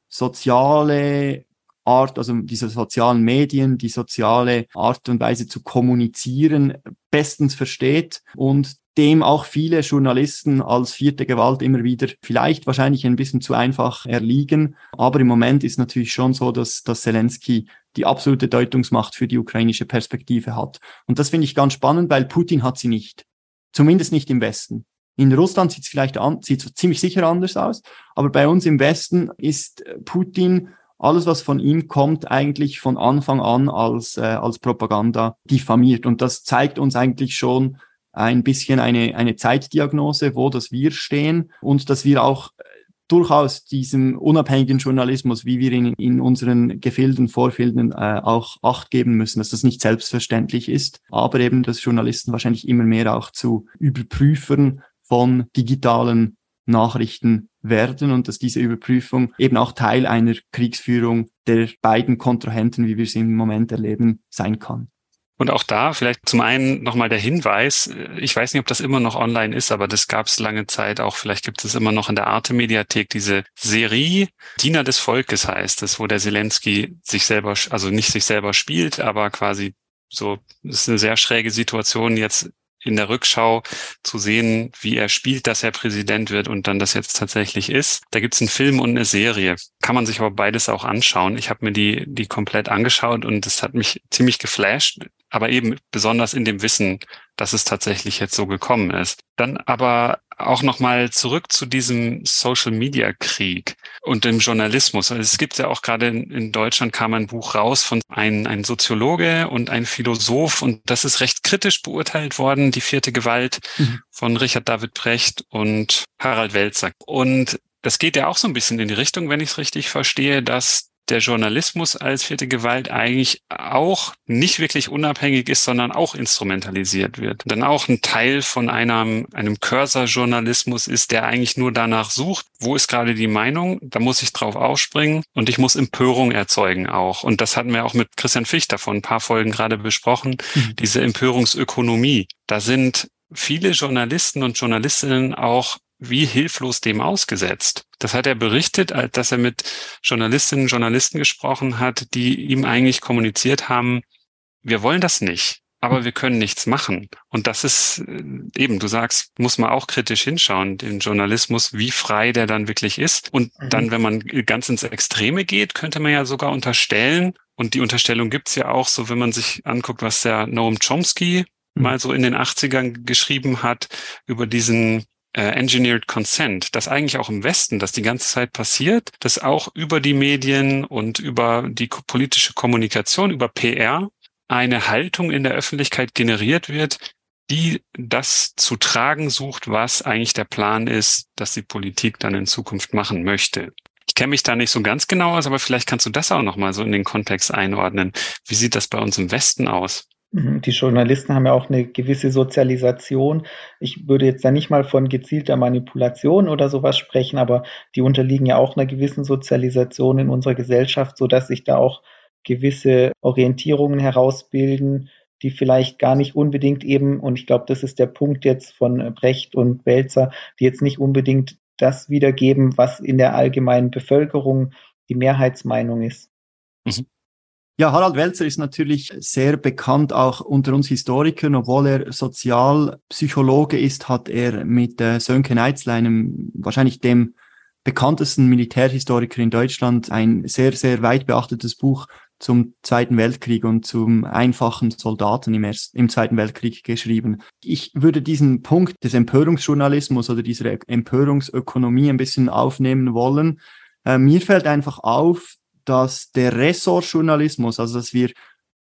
soziale Art, also diese sozialen Medien, die soziale Art und Weise zu kommunizieren, bestens versteht und dem auch viele Journalisten als vierte Gewalt immer wieder vielleicht wahrscheinlich ein bisschen zu einfach erliegen. Aber im Moment ist natürlich schon so, dass, dass Zelensky die absolute Deutungsmacht für die ukrainische Perspektive hat. Und das finde ich ganz spannend, weil Putin hat sie nicht. Zumindest nicht im Westen. In Russland sieht es vielleicht an, sieht ziemlich sicher anders aus, aber bei uns im Westen ist Putin alles, was von ihm kommt, eigentlich von Anfang an als, äh, als Propaganda diffamiert. Und das zeigt uns eigentlich schon ein bisschen eine, eine Zeitdiagnose, wo das wir stehen und dass wir auch äh, durchaus diesem unabhängigen Journalismus, wie wir ihn in unseren Gefilden vorfinden, äh, auch Acht geben müssen, dass das nicht selbstverständlich ist, aber eben, dass Journalisten wahrscheinlich immer mehr auch zu Überprüfern von digitalen Nachrichten werden und dass diese Überprüfung eben auch Teil einer Kriegsführung der beiden Kontrahenten, wie wir sie im Moment erleben, sein kann. Und auch da vielleicht zum einen nochmal der Hinweis, ich weiß nicht, ob das immer noch online ist, aber das gab es lange Zeit auch, vielleicht gibt es immer noch in der Arte-Mediathek diese Serie, Diener des Volkes heißt es, wo der Zelensky sich selber, also nicht sich selber spielt, aber quasi so, ist eine sehr schräge Situation jetzt in der Rückschau zu sehen, wie er spielt, dass er Präsident wird und dann das jetzt tatsächlich ist. Da gibt's einen Film und eine Serie. Kann man sich aber beides auch anschauen. Ich habe mir die, die komplett angeschaut und das hat mich ziemlich geflasht, aber eben besonders in dem Wissen, dass es tatsächlich jetzt so gekommen ist. Dann aber auch nochmal zurück zu diesem Social Media Krieg und dem Journalismus. Also es gibt ja auch gerade in, in, Deutschland kam ein Buch raus von ein, ein Soziologe und ein Philosoph und das ist recht kritisch beurteilt worden, die vierte Gewalt mhm. von Richard David Precht und Harald Welzer. Und das geht ja auch so ein bisschen in die Richtung, wenn ich es richtig verstehe, dass der Journalismus als vierte Gewalt eigentlich auch nicht wirklich unabhängig ist, sondern auch instrumentalisiert wird. Dann auch ein Teil von einem, einem Cursor-Journalismus ist, der eigentlich nur danach sucht, wo ist gerade die Meinung, da muss ich drauf aufspringen und ich muss Empörung erzeugen auch. Und das hatten wir auch mit Christian Fichter von ein paar Folgen gerade besprochen, mhm. diese Empörungsökonomie. Da sind viele Journalisten und Journalistinnen auch wie hilflos dem ausgesetzt. Das hat er berichtet, dass er mit Journalistinnen und Journalisten gesprochen hat, die ihm eigentlich kommuniziert haben, wir wollen das nicht, aber wir können nichts machen. Und das ist äh, eben, du sagst, muss man auch kritisch hinschauen, den Journalismus, wie frei der dann wirklich ist. Und mhm. dann, wenn man ganz ins Extreme geht, könnte man ja sogar unterstellen, und die Unterstellung gibt's ja auch so, wenn man sich anguckt, was der Noam Chomsky mhm. mal so in den 80ern geschrieben hat über diesen äh, Engineered Consent, das eigentlich auch im Westen, das die ganze Zeit passiert, dass auch über die Medien und über die politische Kommunikation, über PR eine Haltung in der Öffentlichkeit generiert wird, die das zu tragen sucht, was eigentlich der Plan ist, dass die Politik dann in Zukunft machen möchte. Ich kenne mich da nicht so ganz genau aus, aber vielleicht kannst du das auch nochmal so in den Kontext einordnen. Wie sieht das bei uns im Westen aus? Mhm, die Journalisten haben ja auch eine gewisse Sozialisation. Ich würde jetzt da nicht mal von gezielter Manipulation oder sowas sprechen, aber die unterliegen ja auch einer gewissen Sozialisation in unserer Gesellschaft, so dass sich da auch gewisse Orientierungen herausbilden, die vielleicht gar nicht unbedingt eben, und ich glaube, das ist der Punkt jetzt von Brecht und Welzer, die jetzt nicht unbedingt das wiedergeben, was in der allgemeinen Bevölkerung die Mehrheitsmeinung ist. Mhm. Ja, Harald Welzer ist natürlich sehr bekannt auch unter uns Historikern. Obwohl er Sozialpsychologe ist, hat er mit äh, Sönke Neitzl, einem wahrscheinlich dem bekanntesten Militärhistoriker in Deutschland, ein sehr, sehr weit beachtetes Buch zum Zweiten Weltkrieg und zum einfachen Soldaten im, Ersten, im Zweiten Weltkrieg geschrieben. Ich würde diesen Punkt des Empörungsjournalismus oder dieser Empörungsökonomie ein bisschen aufnehmen wollen. Äh, mir fällt einfach auf, dass der Ressortjournalismus, also dass wir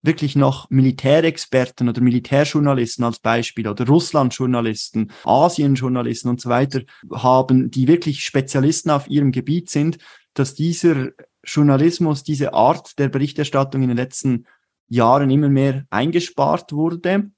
wirklich noch Militärexperten oder Militärjournalisten als Beispiel oder Russlandjournalisten, Asienjournalisten und so weiter haben, die wirklich Spezialisten auf ihrem Gebiet sind, dass dieser Journalismus, diese Art der Berichterstattung in den letzten Jahren immer mehr eingespart wurde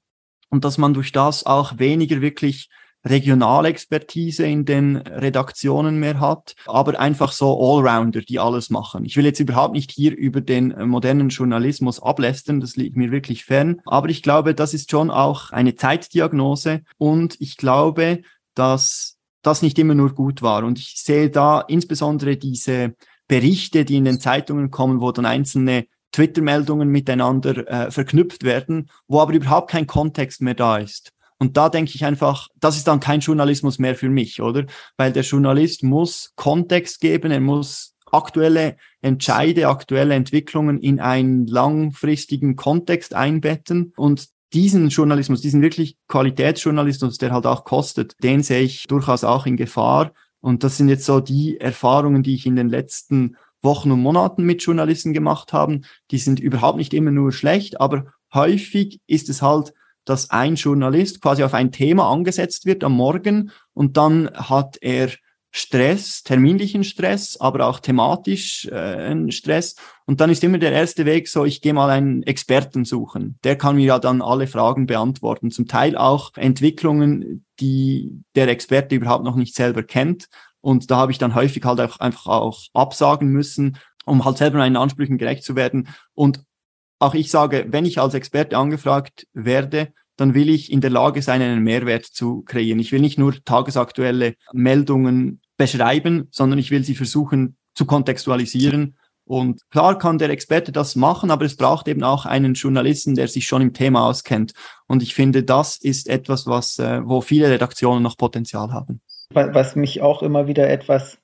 und dass man durch das auch weniger wirklich Regionalexpertise in den Redaktionen mehr hat, aber einfach so Allrounder, die alles machen. Ich will jetzt überhaupt nicht hier über den modernen Journalismus ablästern, das liegt mir wirklich fern, aber ich glaube, das ist schon auch eine Zeitdiagnose und ich glaube, dass das nicht immer nur gut war und ich sehe da insbesondere diese Berichte, die in den Zeitungen kommen, wo dann einzelne Twitter-Meldungen miteinander äh, verknüpft werden, wo aber überhaupt kein Kontext mehr da ist. Und da denke ich einfach, das ist dann kein Journalismus mehr für mich, oder? Weil der Journalist muss Kontext geben, er muss aktuelle Entscheide, aktuelle Entwicklungen in einen langfristigen Kontext einbetten und diesen Journalismus, diesen wirklich Qualitätsjournalismus, der halt auch kostet, den sehe ich durchaus auch in Gefahr. Und das sind jetzt so die Erfahrungen, die ich in den letzten Wochen und Monaten mit Journalisten gemacht habe. Die sind überhaupt nicht immer nur schlecht, aber häufig ist es halt dass ein Journalist quasi auf ein Thema angesetzt wird am Morgen und dann hat er Stress, terminlichen Stress, aber auch thematisch äh, Stress. Und dann ist immer der erste Weg so, ich gehe mal einen Experten suchen. Der kann mir ja dann alle Fragen beantworten. Zum Teil auch Entwicklungen, die der Experte überhaupt noch nicht selber kennt. Und da habe ich dann häufig halt auch einfach auch absagen müssen, um halt selber meinen Ansprüchen gerecht zu werden. Und auch ich sage, wenn ich als Experte angefragt werde, dann will ich in der Lage sein, einen Mehrwert zu kreieren. Ich will nicht nur tagesaktuelle Meldungen beschreiben, sondern ich will sie versuchen zu kontextualisieren. Und klar kann der Experte das machen, aber es braucht eben auch einen Journalisten, der sich schon im Thema auskennt. Und ich finde, das ist etwas, was, äh, wo viele Redaktionen noch Potenzial haben. Was mich auch immer wieder etwas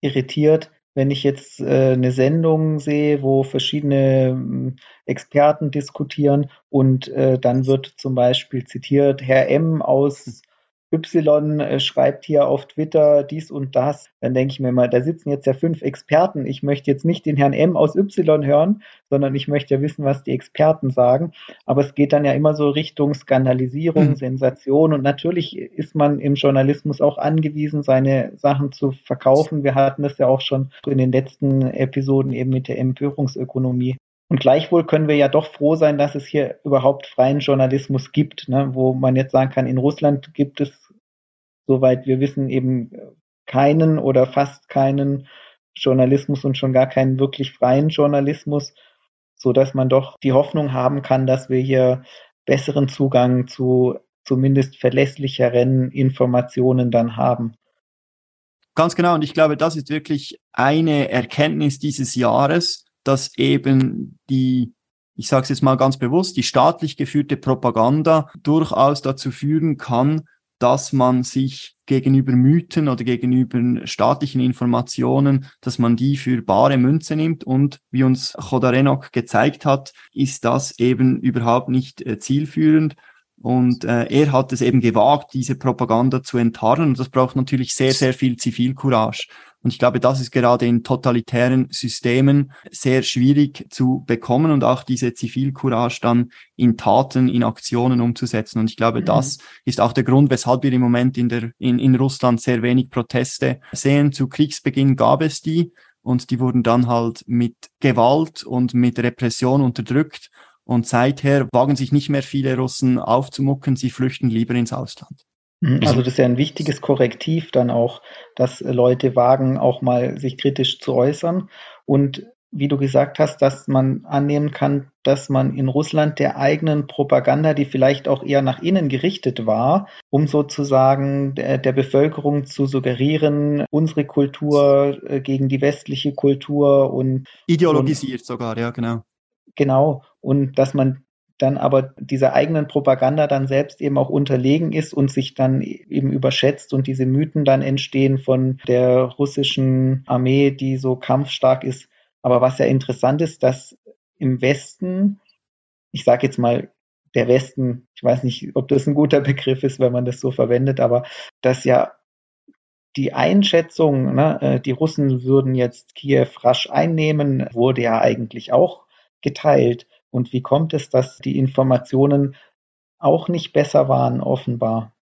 irritiert, wenn ich jetzt äh, eine Sendung sehe, wo verschiedene hm, Experten diskutieren und äh, dann wird zum Beispiel zitiert, Herr M aus Y äh, schreibt hier auf Twitter dies und das, dann denke ich mir mal, da sitzen jetzt ja fünf Experten. Ich möchte jetzt nicht den Herrn M aus Y hören, sondern ich möchte ja wissen, was die Experten sagen. Aber es geht dann ja immer so Richtung Skandalisierung, mhm. Sensation und natürlich ist man im Journalismus auch angewiesen, seine Sachen zu verkaufen. Wir hatten das ja auch schon in den letzten Episoden eben mit der Empörungsökonomie. Und gleichwohl können wir ja doch froh sein, dass es hier überhaupt freien Journalismus gibt, ne, wo man jetzt sagen kann, in Russland gibt es soweit wir wissen, eben keinen oder fast keinen Journalismus und schon gar keinen wirklich freien Journalismus, so dass man doch die Hoffnung haben kann, dass wir hier besseren Zugang zu zumindest verlässlicheren Informationen dann haben. Ganz genau. Und ich glaube, das ist wirklich eine Erkenntnis dieses Jahres, dass eben die, ich sage es jetzt mal ganz bewusst, die staatlich geführte Propaganda durchaus dazu führen kann, dass man sich gegenüber Mythen oder gegenüber staatlichen Informationen, dass man die für bare Münze nimmt. Und wie uns Chodarenok gezeigt hat, ist das eben überhaupt nicht äh, zielführend. Und äh, er hat es eben gewagt, diese Propaganda zu enttarnen. Und das braucht natürlich sehr, sehr viel Zivilcourage. Und ich glaube, das ist gerade in totalitären Systemen sehr schwierig zu bekommen und auch diese Zivilcourage dann in Taten, in Aktionen umzusetzen. Und ich glaube, mhm. das ist auch der Grund, weshalb wir im Moment in, der, in, in Russland sehr wenig Proteste sehen. Zu Kriegsbeginn gab es die und die wurden dann halt mit Gewalt und mit Repression unterdrückt. Und seither wagen sich nicht mehr viele Russen aufzumucken, sie flüchten lieber ins Ausland. Mhm, also das ist ja ein wichtiges Korrektiv dann auch, dass Leute wagen, auch mal sich kritisch zu äußern. Und wie du gesagt hast, dass man annehmen kann, dass man in Russland der eigenen Propaganda, die vielleicht auch eher nach innen gerichtet war, um sozusagen der, der Bevölkerung zu suggerieren, unsere Kultur äh, gegen die westliche Kultur und ideologisiert und, sogar, ja, genau. Genau. Und dass man dann aber dieser eigenen Propaganda dann selbst eben auch unterlegen ist und sich dann eben überschätzt und diese Mythen dann entstehen von der russischen Armee, die so kampfstark ist. Aber was ja interessant ist, dass im Westen, ich sage jetzt mal der Westen, ich weiß nicht, ob das ein guter Begriff ist, wenn man das so verwendet, aber dass ja die Einschätzung, ne, äh, die Russen würden jetzt Kiew rasch einnehmen, wurde ja eigentlich auch geteilt. Und wie kommt es, dass die Informationen auch nicht besser waren, offenbar?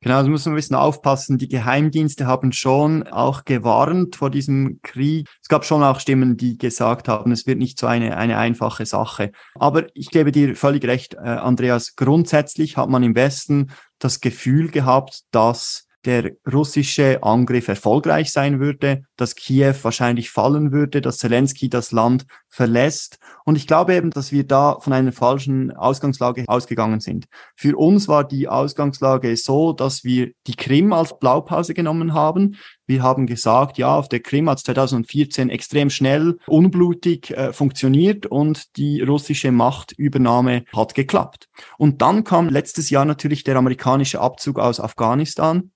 Genau, da muss man ein bisschen aufpassen. Die Geheimdienste haben schon auch gewarnt vor diesem Krieg. Es gab schon auch Stimmen, die gesagt haben, es wird nicht so eine, eine einfache Sache. Aber ich gebe dir völlig recht, äh, Andreas. Grundsätzlich hat man im Westen das Gefühl gehabt, dass der russische Angriff erfolgreich sein würde, dass Kiew wahrscheinlich fallen würde, dass Zelensky das Land verlässt. Und ich glaube eben, dass wir da von einer falschen Ausgangslage ausgegangen sind. Für uns war die Ausgangslage so, dass wir die Krim als Blaupause genommen haben. Wir haben gesagt, ja, auf der Krim hat 2014 extrem schnell, unblutig äh, funktioniert und die russische Machtübernahme hat geklappt. Und dann kam letztes Jahr natürlich der amerikanische Abzug aus Afghanistan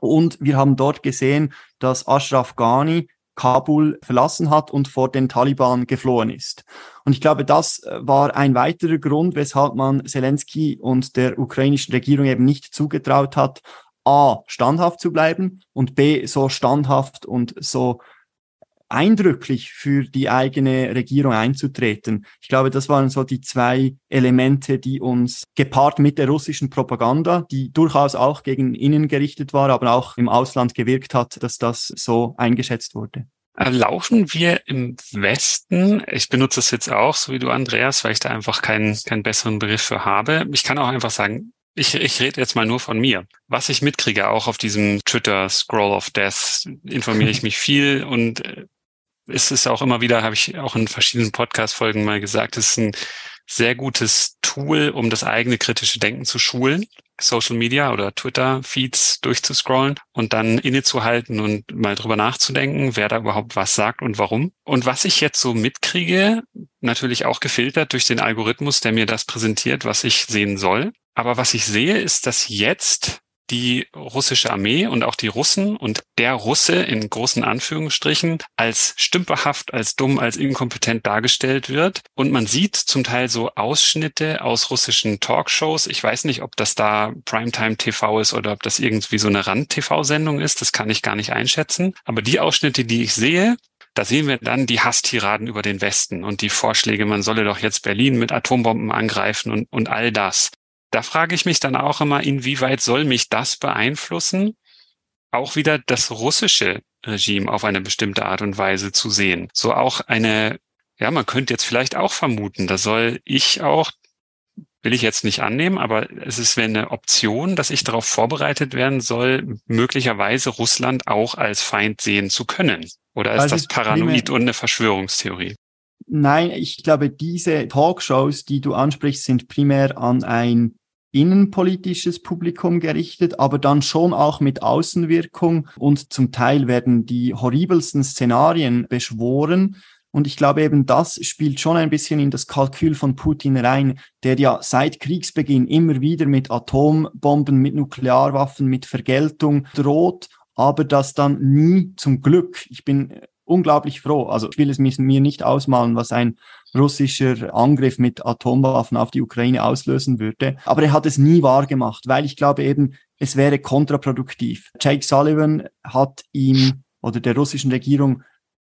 und wir haben dort gesehen, dass Ashraf Ghani Kabul verlassen hat und vor den Taliban geflohen ist. Und ich glaube, das äh, war ein weiterer Grund, weshalb man Zelensky und der ukrainischen Regierung eben nicht zugetraut hat, A, standhaft zu bleiben und B, so standhaft und so eindrücklich für die eigene Regierung einzutreten. Ich glaube, das waren so die zwei Elemente, die uns gepaart mit der russischen Propaganda, die durchaus auch gegen innen gerichtet war, aber auch im Ausland gewirkt hat, dass das so eingeschätzt wurde. Laufen wir im Westen, ich benutze es jetzt auch, so wie du, Andreas, weil ich da einfach keinen, keinen besseren Begriff für habe. Ich kann auch einfach sagen, ich, ich rede jetzt mal nur von mir. Was ich mitkriege, auch auf diesem Twitter Scroll of Death, informiere ich mich viel und äh, ist es auch immer wieder, habe ich auch in verschiedenen Podcast-Folgen mal gesagt, es ist ein sehr gutes Tool, um das eigene kritische Denken zu schulen. Social Media oder Twitter-Feeds durchzuscrollen und dann innezuhalten und mal drüber nachzudenken, wer da überhaupt was sagt und warum. Und was ich jetzt so mitkriege, natürlich auch gefiltert durch den Algorithmus, der mir das präsentiert, was ich sehen soll. Aber was ich sehe, ist, dass jetzt die russische Armee und auch die Russen und der Russe in großen Anführungsstrichen als stümperhaft, als dumm, als inkompetent dargestellt wird. Und man sieht zum Teil so Ausschnitte aus russischen Talkshows. Ich weiß nicht, ob das da Primetime TV ist oder ob das irgendwie so eine Rand-TV-Sendung ist. Das kann ich gar nicht einschätzen. Aber die Ausschnitte, die ich sehe, da sehen wir dann die Hasstiraden über den Westen und die Vorschläge, man solle doch jetzt Berlin mit Atombomben angreifen und, und all das. Da frage ich mich dann auch immer, inwieweit soll mich das beeinflussen, auch wieder das russische Regime auf eine bestimmte Art und Weise zu sehen. So auch eine, ja, man könnte jetzt vielleicht auch vermuten, da soll ich auch, will ich jetzt nicht annehmen, aber es ist eine Option, dass ich darauf vorbereitet werden soll, möglicherweise Russland auch als Feind sehen zu können. Oder ist also das paranoid und eine Verschwörungstheorie? Nein, ich glaube, diese Talkshows, die du ansprichst, sind primär an ein innenpolitisches Publikum gerichtet, aber dann schon auch mit Außenwirkung und zum Teil werden die horribelsten Szenarien beschworen. Und ich glaube eben, das spielt schon ein bisschen in das Kalkül von Putin rein, der ja seit Kriegsbeginn immer wieder mit Atombomben, mit Nuklearwaffen, mit Vergeltung droht, aber das dann nie zum Glück, ich bin unglaublich froh, also ich will es mir nicht ausmalen, was ein russischer Angriff mit Atomwaffen auf die Ukraine auslösen würde. Aber er hat es nie wahr gemacht, weil ich glaube eben, es wäre kontraproduktiv. Jake Sullivan hat ihm oder der russischen Regierung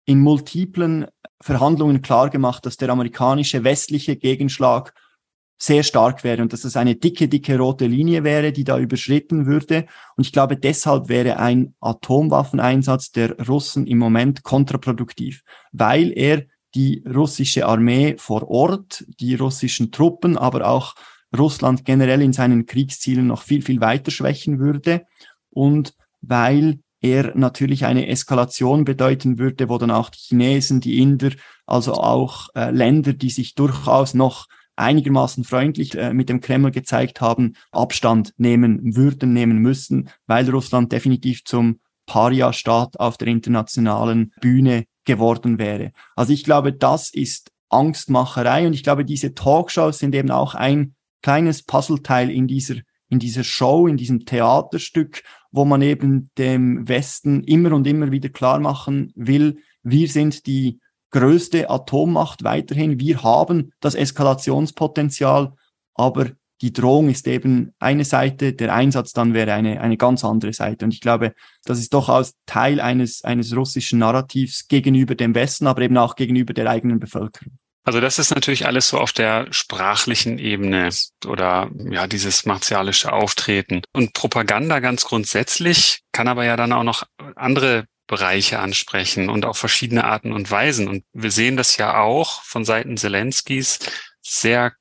in multiplen Verhandlungen klargemacht, dass der amerikanische westliche Gegenschlag sehr stark wäre und dass es eine dicke, dicke rote Linie wäre, die da überschritten würde. Und ich glaube, deshalb wäre ein Atomwaffeneinsatz der Russen im Moment kontraproduktiv, weil er die russische Armee vor Ort, die russischen Truppen, aber auch Russland generell in seinen Kriegszielen noch viel, viel weiter schwächen würde und weil er natürlich eine Eskalation bedeuten würde, wo dann auch die Chinesen, die Inder, also auch äh, Länder, die sich durchaus noch einigermaßen freundlich äh, mit dem Kreml gezeigt haben, Abstand nehmen würden, nehmen müssen, weil Russland definitiv zum Paria-Staat auf der internationalen Bühne geworden wäre. Also ich glaube, das ist Angstmacherei und ich glaube, diese Talkshows sind eben auch ein kleines Puzzleteil in dieser in dieser Show, in diesem Theaterstück, wo man eben dem Westen immer und immer wieder klar machen will, wir sind die größte Atommacht weiterhin, wir haben das Eskalationspotenzial, aber die Drohung ist eben eine Seite, der Einsatz dann wäre eine, eine ganz andere Seite. Und ich glaube, das ist durchaus Teil eines, eines russischen Narrativs gegenüber dem Westen, aber eben auch gegenüber der eigenen Bevölkerung. Also das ist natürlich alles so auf der sprachlichen Ebene oder ja, dieses martialische Auftreten. Und Propaganda ganz grundsätzlich kann aber ja dann auch noch andere Bereiche ansprechen und auf verschiedene Arten und Weisen. Und wir sehen das ja auch von Seiten Zelenskis sehr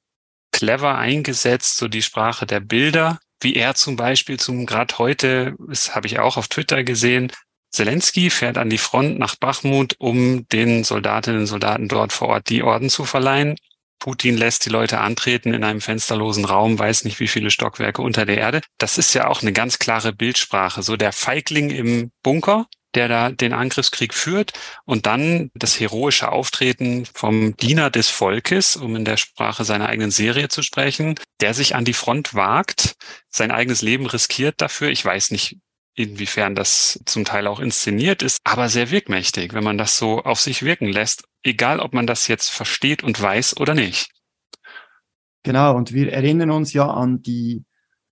clever eingesetzt, so die Sprache der Bilder, wie er zum Beispiel zum gerade heute, das habe ich auch auf Twitter gesehen, Zelensky fährt an die Front nach Bachmut, um den Soldatinnen und Soldaten dort vor Ort die Orden zu verleihen. Putin lässt die Leute antreten in einem fensterlosen Raum, weiß nicht wie viele Stockwerke unter der Erde. Das ist ja auch eine ganz klare Bildsprache. So der Feigling im Bunker, der da den Angriffskrieg führt und dann das heroische Auftreten vom Diener des Volkes, um in der Sprache seiner eigenen Serie zu sprechen, der sich an die Front wagt, sein eigenes Leben riskiert dafür. Ich weiß nicht, inwiefern das zum Teil auch inszeniert ist, aber sehr wirkmächtig, wenn man das so auf sich wirken lässt, egal ob man das jetzt versteht und weiß oder nicht. Genau, und wir erinnern uns ja an die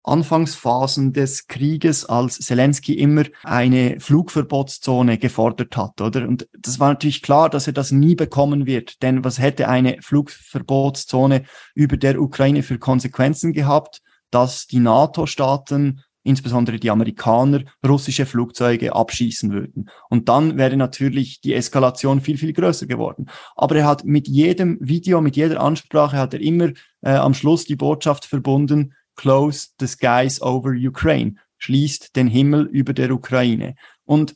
Anfangsphasen des Krieges, als Zelensky immer eine Flugverbotszone gefordert hat, oder? Und das war natürlich klar, dass er das nie bekommen wird, denn was hätte eine Flugverbotszone über der Ukraine für Konsequenzen gehabt, dass die NATO-Staaten insbesondere die Amerikaner, russische Flugzeuge abschießen würden. Und dann wäre natürlich die Eskalation viel, viel größer geworden. Aber er hat mit jedem Video, mit jeder Ansprache, hat er immer äh, am Schluss die Botschaft verbunden, close the skies over Ukraine, schließt den Himmel über der Ukraine. Und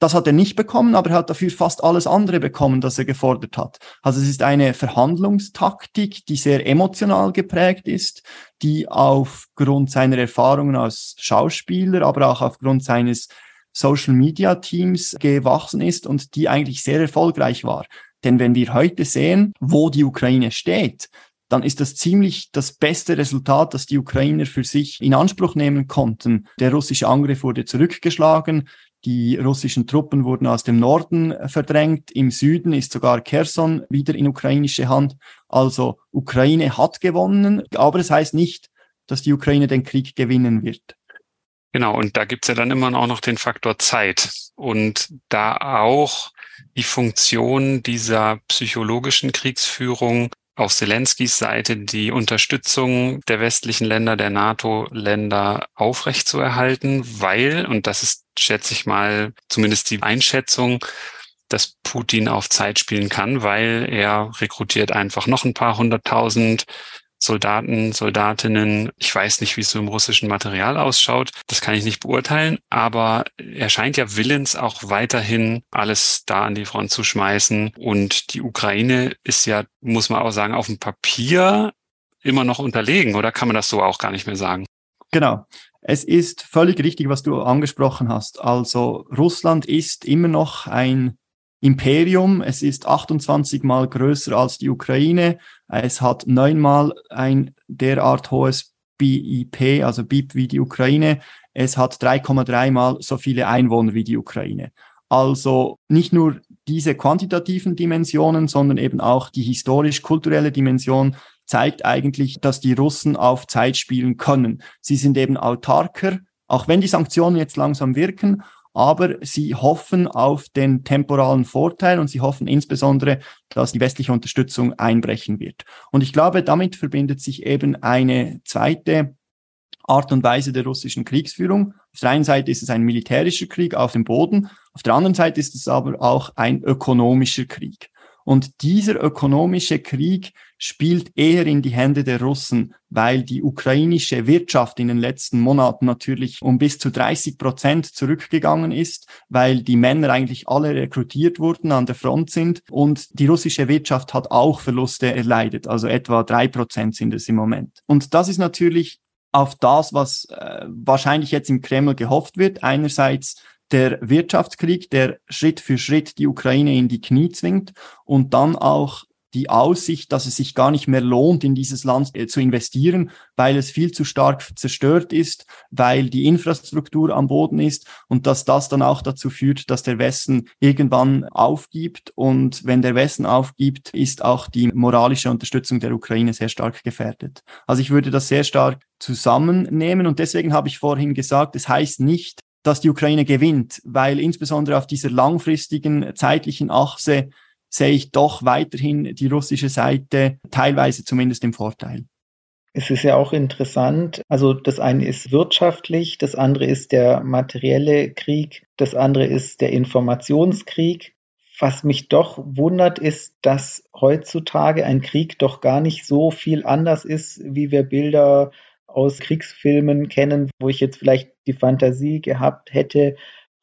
das hat er nicht bekommen, aber er hat dafür fast alles andere bekommen, das er gefordert hat. Also es ist eine Verhandlungstaktik, die sehr emotional geprägt ist, die aufgrund seiner Erfahrungen als Schauspieler, aber auch aufgrund seines Social Media Teams gewachsen ist und die eigentlich sehr erfolgreich war. Denn wenn wir heute sehen, wo die Ukraine steht, dann ist das ziemlich das beste Resultat, das die Ukrainer für sich in Anspruch nehmen konnten. Der russische Angriff wurde zurückgeschlagen. Die russischen Truppen wurden aus dem Norden verdrängt. Im Süden ist sogar Kherson wieder in ukrainische Hand. Also Ukraine hat gewonnen, aber es das heißt nicht, dass die Ukraine den Krieg gewinnen wird. Genau, und da gibt's ja dann immer auch noch den Faktor Zeit und da auch die Funktion dieser psychologischen Kriegsführung auf Zelenskys Seite die Unterstützung der westlichen Länder, der NATO-Länder aufrechtzuerhalten, weil, und das ist, schätze ich mal, zumindest die Einschätzung, dass Putin auf Zeit spielen kann, weil er rekrutiert einfach noch ein paar hunderttausend Soldaten, Soldatinnen. Ich weiß nicht, wie es so im russischen Material ausschaut. Das kann ich nicht beurteilen. Aber er scheint ja willens, auch weiterhin alles da an die Front zu schmeißen. Und die Ukraine ist ja, muss man auch sagen, auf dem Papier immer noch unterlegen. Oder kann man das so auch gar nicht mehr sagen? Genau. Es ist völlig richtig, was du angesprochen hast. Also Russland ist immer noch ein Imperium. Es ist 28 mal größer als die Ukraine. Es hat neunmal ein derart hohes BIP, also BIP wie die Ukraine. Es hat 3,3 mal so viele Einwohner wie die Ukraine. Also nicht nur diese quantitativen Dimensionen, sondern eben auch die historisch-kulturelle Dimension zeigt eigentlich, dass die Russen auf Zeit spielen können. Sie sind eben autarker, auch wenn die Sanktionen jetzt langsam wirken, aber sie hoffen auf den temporalen Vorteil und sie hoffen insbesondere, dass die westliche Unterstützung einbrechen wird. Und ich glaube, damit verbindet sich eben eine zweite Art und Weise der russischen Kriegsführung. Auf der einen Seite ist es ein militärischer Krieg auf dem Boden, auf der anderen Seite ist es aber auch ein ökonomischer Krieg. Und dieser ökonomische Krieg spielt eher in die Hände der Russen, weil die ukrainische Wirtschaft in den letzten Monaten natürlich um bis zu 30 Prozent zurückgegangen ist, weil die Männer eigentlich alle rekrutiert wurden, an der Front sind und die russische Wirtschaft hat auch Verluste erleidet, also etwa drei Prozent sind es im Moment. Und das ist natürlich auf das, was äh, wahrscheinlich jetzt im Kreml gehofft wird. Einerseits der Wirtschaftskrieg, der Schritt für Schritt die Ukraine in die Knie zwingt und dann auch die Aussicht, dass es sich gar nicht mehr lohnt, in dieses Land äh, zu investieren, weil es viel zu stark zerstört ist, weil die Infrastruktur am Boden ist und dass das dann auch dazu führt, dass der Westen irgendwann aufgibt. Und wenn der Westen aufgibt, ist auch die moralische Unterstützung der Ukraine sehr stark gefährdet. Also ich würde das sehr stark zusammennehmen und deswegen habe ich vorhin gesagt, es heißt nicht, dass die Ukraine gewinnt, weil insbesondere auf dieser langfristigen zeitlichen Achse sehe ich doch weiterhin die russische Seite teilweise zumindest im Vorteil. Es ist ja auch interessant, also das eine ist wirtschaftlich, das andere ist der materielle Krieg, das andere ist der Informationskrieg. Was mich doch wundert, ist, dass heutzutage ein Krieg doch gar nicht so viel anders ist, wie wir Bilder aus Kriegsfilmen kennen, wo ich jetzt vielleicht die Fantasie gehabt hätte,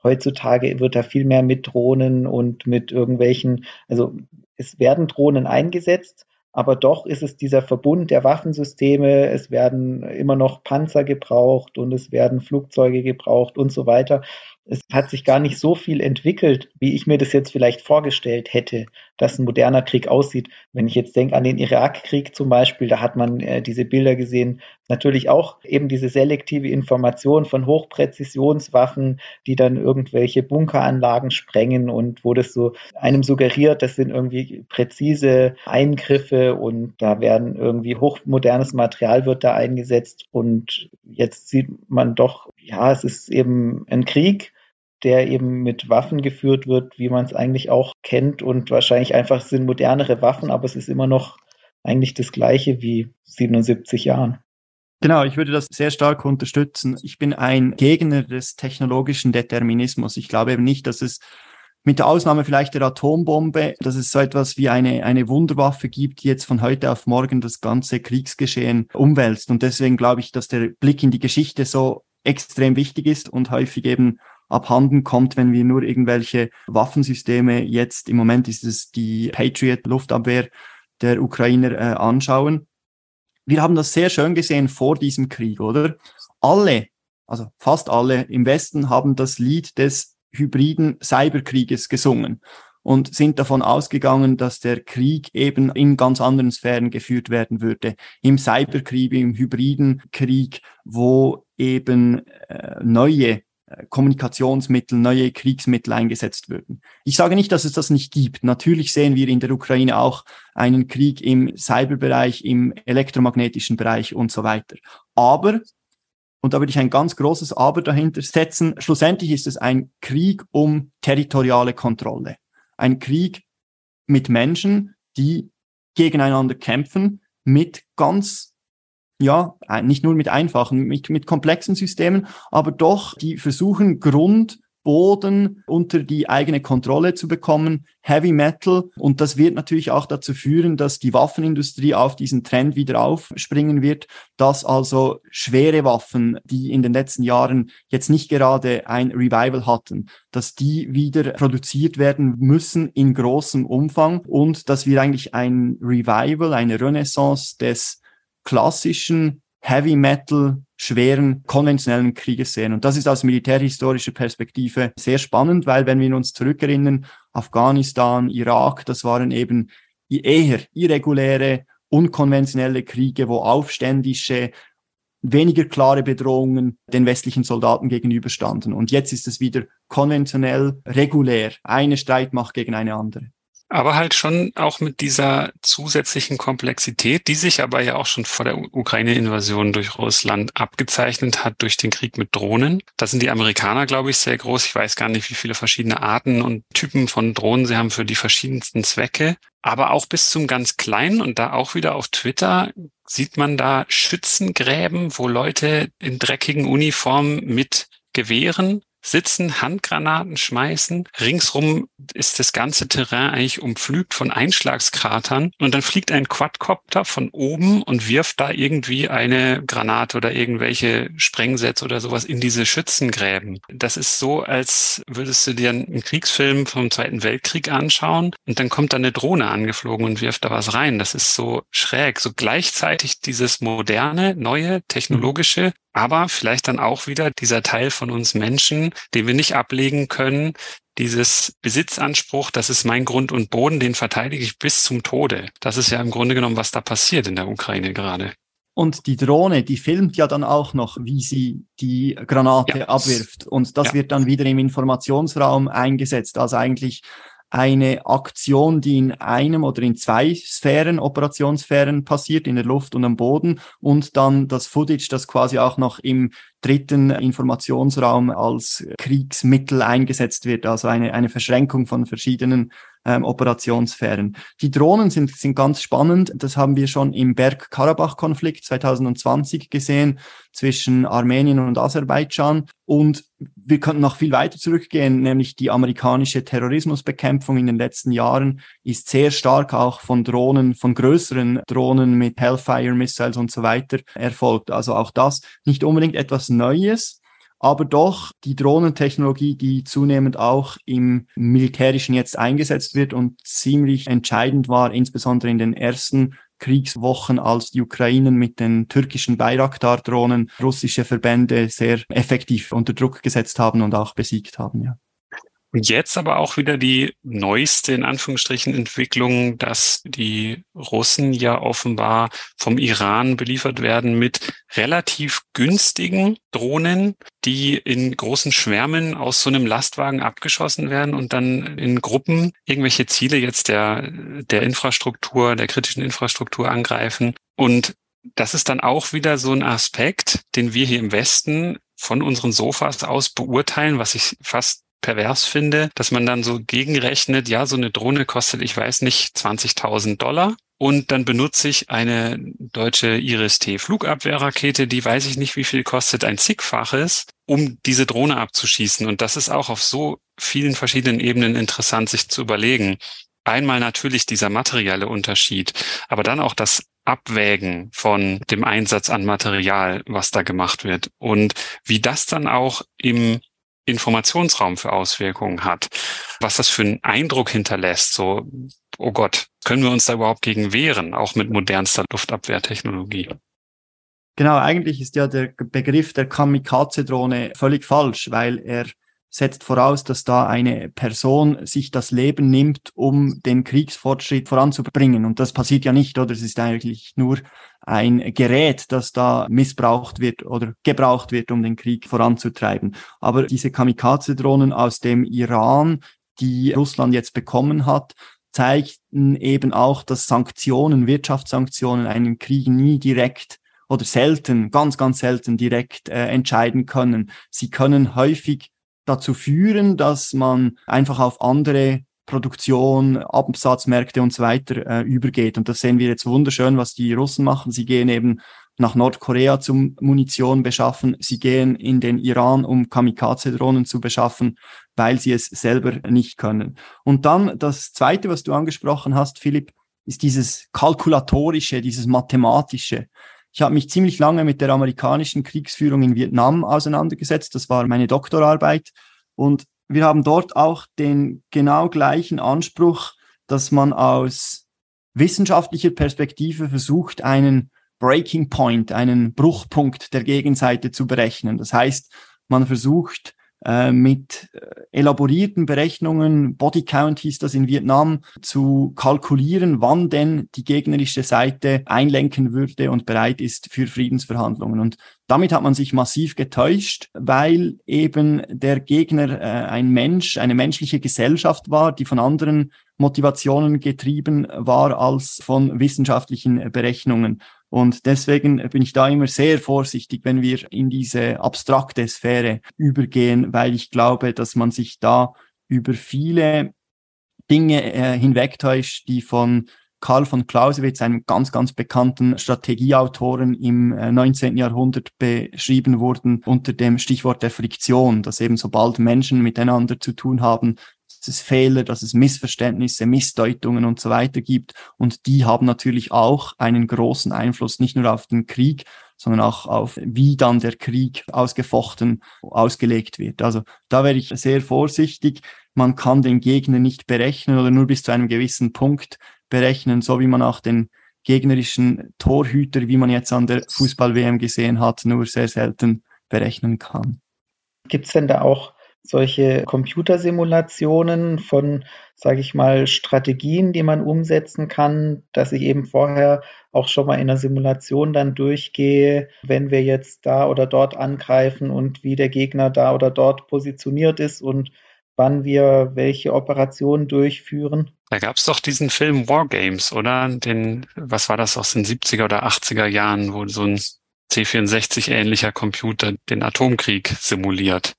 heutzutage wird da viel mehr mit Drohnen und mit irgendwelchen, also es werden Drohnen eingesetzt, aber doch ist es dieser Verbund der Waffensysteme, es werden immer noch Panzer gebraucht und es werden Flugzeuge gebraucht und so weiter es hat sich gar nicht so viel entwickelt, wie ich mir das jetzt vielleicht vorgestellt hätte, dass ein moderner Krieg aussieht. Wenn ich jetzt denke an den Irakkrieg zum Beispiel, da hat man äh, diese Bilder gesehen, natürlich auch eben diese selektive Information von Hochpräzisionswaffen, die dann irgendwelche Bunkeranlagen sprengen und wo das so einem suggeriert, das sind irgendwie präzise Eingriffe und da werden irgendwie hochmodernes Material wird da eingesetzt und jetzt sieht man doch, ja, es ist eben ein Krieg, der eben mit Waffen geführt wird, wie man es eigentlich auch kennt und wahrscheinlich einfach sind modernere Waffen, aber es ist immer noch eigentlich das gleiche wie 77 Jahren. Genau, ich würde das sehr stark unterstützen. Ich bin ein Gegner des technologischen Determinismus. Ich glaube eben nicht, dass es mit der Ausnahme vielleicht der Atombombe, dass es so etwas wie eine, eine Wunderwaffe gibt, die jetzt von heute auf morgen das ganze Kriegsgeschehen umwälzt. Und deswegen glaube ich, dass der Blick in die Geschichte so extrem wichtig ist und häufig eben abhanden kommt, wenn wir nur irgendwelche Waffensysteme jetzt, im Moment ist es die Patriot Luftabwehr der Ukrainer äh, anschauen. Wir haben das sehr schön gesehen vor diesem Krieg, oder? Alle, also fast alle im Westen haben das Lied des hybriden Cyberkrieges gesungen und sind davon ausgegangen, dass der Krieg eben in ganz anderen Sphären geführt werden würde. Im Cyberkrieg, im hybriden Krieg, wo eben äh, neue Kommunikationsmittel, neue Kriegsmittel eingesetzt würden. Ich sage nicht, dass es das nicht gibt. Natürlich sehen wir in der Ukraine auch einen Krieg im Cyberbereich, im elektromagnetischen Bereich und so weiter. Aber, und da würde ich ein ganz großes Aber dahinter setzen, schlussendlich ist es ein Krieg um territoriale Kontrolle. Ein Krieg mit Menschen, die gegeneinander kämpfen, mit ganz ja, nicht nur mit einfachen, mit, mit komplexen Systemen, aber doch, die versuchen Grund, Boden unter die eigene Kontrolle zu bekommen, Heavy Metal. Und das wird natürlich auch dazu führen, dass die Waffenindustrie auf diesen Trend wieder aufspringen wird, dass also schwere Waffen, die in den letzten Jahren jetzt nicht gerade ein Revival hatten, dass die wieder produziert werden müssen in großem Umfang und dass wir eigentlich ein Revival, eine Renaissance des klassischen Heavy Metal schweren konventionellen Krieges sehen. Und das ist aus militärhistorischer Perspektive sehr spannend, weil wenn wir uns zurückerinnern, Afghanistan, Irak, das waren eben eher irreguläre, unkonventionelle Kriege, wo aufständische, weniger klare Bedrohungen den westlichen Soldaten gegenüberstanden. Und jetzt ist es wieder konventionell, regulär, eine Streitmacht gegen eine andere. Aber halt schon auch mit dieser zusätzlichen Komplexität, die sich aber ja auch schon vor der Ukraine-Invasion durch Russland abgezeichnet hat durch den Krieg mit Drohnen. Da sind die Amerikaner, glaube ich, sehr groß. Ich weiß gar nicht, wie viele verschiedene Arten und Typen von Drohnen sie haben für die verschiedensten Zwecke. Aber auch bis zum ganz kleinen und da auch wieder auf Twitter sieht man da Schützengräben, wo Leute in dreckigen Uniformen mit Gewehren sitzen, Handgranaten schmeißen. Ringsrum ist das ganze Terrain eigentlich umpflügt von Einschlagskratern und dann fliegt ein Quadcopter von oben und wirft da irgendwie eine Granate oder irgendwelche Sprengsätze oder sowas in diese Schützengräben. Das ist so, als würdest du dir einen Kriegsfilm vom Zweiten Weltkrieg anschauen und dann kommt da eine Drohne angeflogen und wirft da was rein. Das ist so schräg. So gleichzeitig dieses moderne, neue, technologische aber vielleicht dann auch wieder dieser Teil von uns Menschen, den wir nicht ablegen können, dieses Besitzanspruch, das ist mein Grund und Boden, den verteidige ich bis zum Tode. Das ist ja im Grunde genommen, was da passiert in der Ukraine gerade. Und die Drohne, die filmt ja dann auch noch, wie sie die Granate ja. abwirft. Und das ja. wird dann wieder im Informationsraum eingesetzt. Also eigentlich eine Aktion, die in einem oder in zwei Sphären, Operationssphären passiert, in der Luft und am Boden. Und dann das Footage, das quasi auch noch im dritten Informationsraum als Kriegsmittel eingesetzt wird, also eine, eine Verschränkung von verschiedenen ähm, Operationssphären. Die Drohnen sind, sind ganz spannend. Das haben wir schon im Bergkarabach-Konflikt 2020 gesehen zwischen Armenien und Aserbaidschan. Und wir könnten noch viel weiter zurückgehen, nämlich die amerikanische Terrorismusbekämpfung in den letzten Jahren ist sehr stark auch von Drohnen, von größeren Drohnen mit Hellfire Missiles und so weiter erfolgt. Also auch das nicht unbedingt etwas Neues, aber doch die Drohnentechnologie, die zunehmend auch im Militärischen jetzt eingesetzt wird und ziemlich entscheidend war, insbesondere in den ersten Kriegswochen, als die Ukrainen mit den türkischen Bayraktar-Drohnen russische Verbände sehr effektiv unter Druck gesetzt haben und auch besiegt haben, ja. Jetzt aber auch wieder die neueste, in Anführungsstrichen, Entwicklung, dass die Russen ja offenbar vom Iran beliefert werden mit relativ günstigen Drohnen, die in großen Schwärmen aus so einem Lastwagen abgeschossen werden und dann in Gruppen irgendwelche Ziele jetzt der, der Infrastruktur, der kritischen Infrastruktur angreifen. Und das ist dann auch wieder so ein Aspekt, den wir hier im Westen von unseren Sofas aus beurteilen, was ich fast pervers finde, dass man dann so gegenrechnet, ja, so eine Drohne kostet, ich weiß nicht, 20.000 Dollar. Und dann benutze ich eine deutsche Iris-T Flugabwehrrakete, die weiß ich nicht, wie viel kostet, ein zigfaches, um diese Drohne abzuschießen. Und das ist auch auf so vielen verschiedenen Ebenen interessant, sich zu überlegen. Einmal natürlich dieser materielle Unterschied, aber dann auch das Abwägen von dem Einsatz an Material, was da gemacht wird und wie das dann auch im Informationsraum für Auswirkungen hat, was das für einen Eindruck hinterlässt, so, oh Gott, können wir uns da überhaupt gegen wehren, auch mit modernster Luftabwehrtechnologie? Genau, eigentlich ist ja der Begriff der Kamikaze-Drohne völlig falsch, weil er setzt voraus, dass da eine Person sich das Leben nimmt, um den Kriegsfortschritt voranzubringen. Und das passiert ja nicht, oder? Es ist eigentlich nur ein Gerät, das da missbraucht wird oder gebraucht wird, um den Krieg voranzutreiben. Aber diese Kamikaze-Drohnen aus dem Iran, die Russland jetzt bekommen hat, zeigten eben auch, dass Sanktionen, Wirtschaftssanktionen einen Krieg nie direkt oder selten, ganz, ganz selten direkt äh, entscheiden können. Sie können häufig dazu führen, dass man einfach auf andere Produktion, Absatzmärkte und so weiter äh, übergeht. Und das sehen wir jetzt wunderschön, was die Russen machen. Sie gehen eben nach Nordkorea zum Munition beschaffen. Sie gehen in den Iran, um Kamikaze-Drohnen zu beschaffen, weil sie es selber nicht können. Und dann das Zweite, was du angesprochen hast, Philipp, ist dieses kalkulatorische, dieses mathematische. Ich habe mich ziemlich lange mit der amerikanischen Kriegsführung in Vietnam auseinandergesetzt. Das war meine Doktorarbeit. Und wir haben dort auch den genau gleichen Anspruch, dass man aus wissenschaftlicher Perspektive versucht, einen Breaking Point, einen Bruchpunkt der Gegenseite zu berechnen. Das heißt, man versucht äh, mit äh, elaborierten Berechnungen, Body Count hieß das in Vietnam, zu kalkulieren, wann denn die gegnerische Seite einlenken würde und bereit ist für Friedensverhandlungen. Und damit hat man sich massiv getäuscht, weil eben der Gegner äh, ein Mensch, eine menschliche Gesellschaft war, die von anderen Motivationen getrieben war als von wissenschaftlichen Berechnungen. Und deswegen bin ich da immer sehr vorsichtig, wenn wir in diese abstrakte Sphäre übergehen, weil ich glaube, dass man sich da über viele Dinge äh, hinwegtäuscht, die von Karl von Clausewitz, einem ganz, ganz bekannten Strategieautoren im 19. Äh, Jahrhundert beschrieben wurden unter dem Stichwort der Friktion, dass eben sobald Menschen miteinander zu tun haben, dass es Fehler, dass es Missverständnisse, Missdeutungen und so weiter gibt. Und die haben natürlich auch einen großen Einfluss nicht nur auf den Krieg, sondern auch auf, wie dann der Krieg ausgefochten, ausgelegt wird. Also da wäre ich sehr vorsichtig. Man kann den Gegner nicht berechnen oder nur bis zu einem gewissen Punkt berechnen, so wie man auch den gegnerischen Torhüter, wie man jetzt an der Fußball-WM gesehen hat, nur sehr selten berechnen kann. Gibt es denn da auch solche Computersimulationen von, sage ich mal, Strategien, die man umsetzen kann, dass ich eben vorher auch schon mal in der Simulation dann durchgehe, wenn wir jetzt da oder dort angreifen und wie der Gegner da oder dort positioniert ist und wann wir welche Operationen durchführen. Da gab es doch diesen Film Wargames, oder? Den, was war das aus den 70er oder 80er Jahren, wo so ein C64-ähnlicher Computer den Atomkrieg simuliert.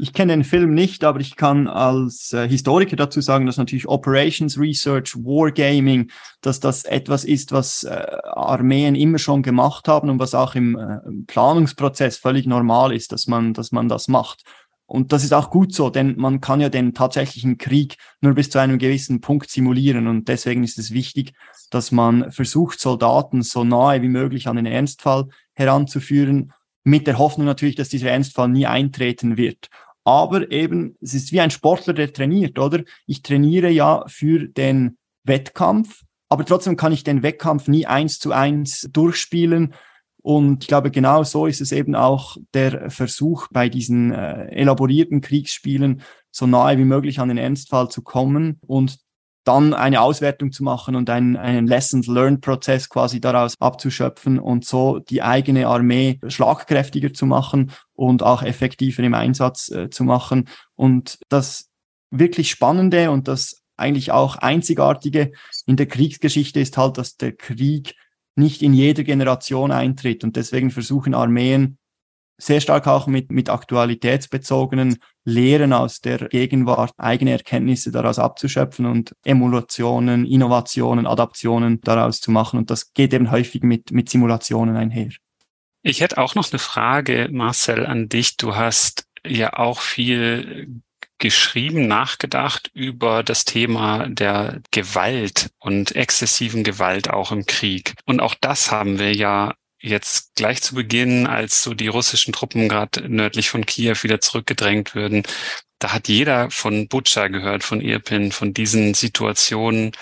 Ich kenne den Film nicht, aber ich kann als äh, Historiker dazu sagen, dass natürlich Operations Research, Wargaming, dass das etwas ist, was äh, Armeen immer schon gemacht haben und was auch im, äh, Planungsprozess völlig normal ist, dass man, dass man das macht. Und das ist auch gut so, denn man kann ja den tatsächlichen Krieg nur bis zu einem gewissen Punkt simulieren. Und deswegen ist es wichtig, dass man versucht, Soldaten so nahe wie möglich an den Ernstfall heranzuführen, mit der Hoffnung natürlich, dass dieser Ernstfall nie eintreten wird. Aber eben, es ist wie ein Sportler, der trainiert, oder? Ich trainiere ja für den Wettkampf, aber trotzdem kann ich den Wettkampf nie eins zu eins durchspielen. Und ich glaube, genau so ist es eben auch der Versuch bei diesen äh, elaborierten Kriegsspielen, so nahe wie möglich an den Ernstfall zu kommen und dann eine Auswertung zu machen und einen, einen Lessons-Learned-Prozess quasi daraus abzuschöpfen und so die eigene Armee schlagkräftiger zu machen und auch effektiver im Einsatz äh, zu machen. Und das wirklich Spannende und das eigentlich auch Einzigartige in der Kriegsgeschichte ist halt, dass der Krieg nicht in jeder Generation eintritt und deswegen versuchen Armeen sehr stark auch mit, mit aktualitätsbezogenen Lehren aus der Gegenwart, eigene Erkenntnisse daraus abzuschöpfen und Emulationen, Innovationen, Adaptionen daraus zu machen. Und das geht eben häufig mit, mit Simulationen einher. Ich hätte auch noch eine Frage, Marcel, an dich. Du hast ja auch viel geschrieben, nachgedacht über das Thema der Gewalt und exzessiven Gewalt auch im Krieg. Und auch das haben wir ja jetzt gleich zu Beginn, als so die russischen Truppen gerade nördlich von Kiew wieder zurückgedrängt würden, da hat jeder von Butscha gehört, von Irpin, von diesen Situationen,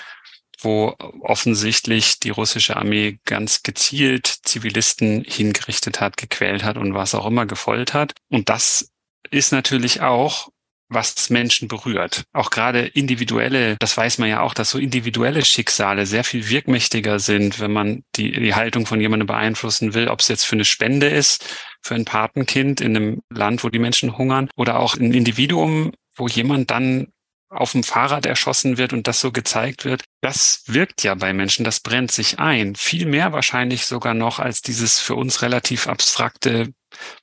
wo offensichtlich die russische Armee ganz gezielt Zivilisten hingerichtet hat, gequält hat und was auch immer gefoltert hat. Und das ist natürlich auch was Menschen berührt. Auch gerade individuelle, das weiß man ja auch, dass so individuelle Schicksale sehr viel wirkmächtiger sind, wenn man die, die Haltung von jemandem beeinflussen will, ob es jetzt für eine Spende ist, für ein Patenkind in einem Land, wo die Menschen hungern, oder auch ein Individuum, wo jemand dann auf dem Fahrrad erschossen wird und das so gezeigt wird, das wirkt ja bei Menschen, das brennt sich ein. Viel mehr wahrscheinlich sogar noch als dieses für uns relativ abstrakte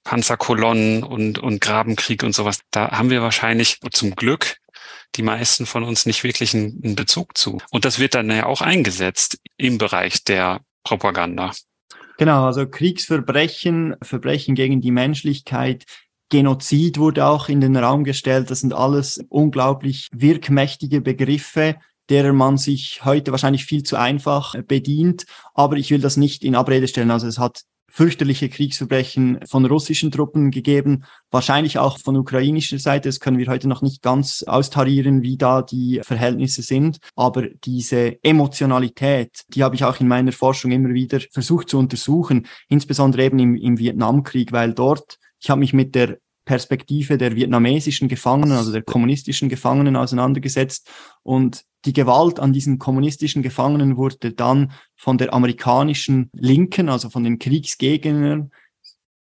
Panzerkolonnen und, und Grabenkrieg und sowas. Da haben wir wahrscheinlich zum Glück die meisten von uns nicht wirklich einen, Bezug zu. Und das wird dann ja auch eingesetzt im Bereich der Propaganda. Genau, also Kriegsverbrechen, Verbrechen gegen die Menschlichkeit, Genozid wurde auch in den Raum gestellt. Das sind alles unglaublich wirkmächtige Begriffe, derer man sich heute wahrscheinlich viel zu einfach bedient. Aber ich will das nicht in Abrede stellen. Also es hat fürchterliche Kriegsverbrechen von russischen Truppen gegeben, wahrscheinlich auch von ukrainischer Seite. Das können wir heute noch nicht ganz austarieren, wie da die Verhältnisse sind. Aber diese Emotionalität, die habe ich auch in meiner Forschung immer wieder versucht zu untersuchen, insbesondere eben im, im Vietnamkrieg, weil dort, ich habe mich mit der Perspektive der vietnamesischen Gefangenen, also der kommunistischen Gefangenen auseinandergesetzt. Und die Gewalt an diesen kommunistischen Gefangenen wurde dann von der amerikanischen Linken, also von den Kriegsgegnern,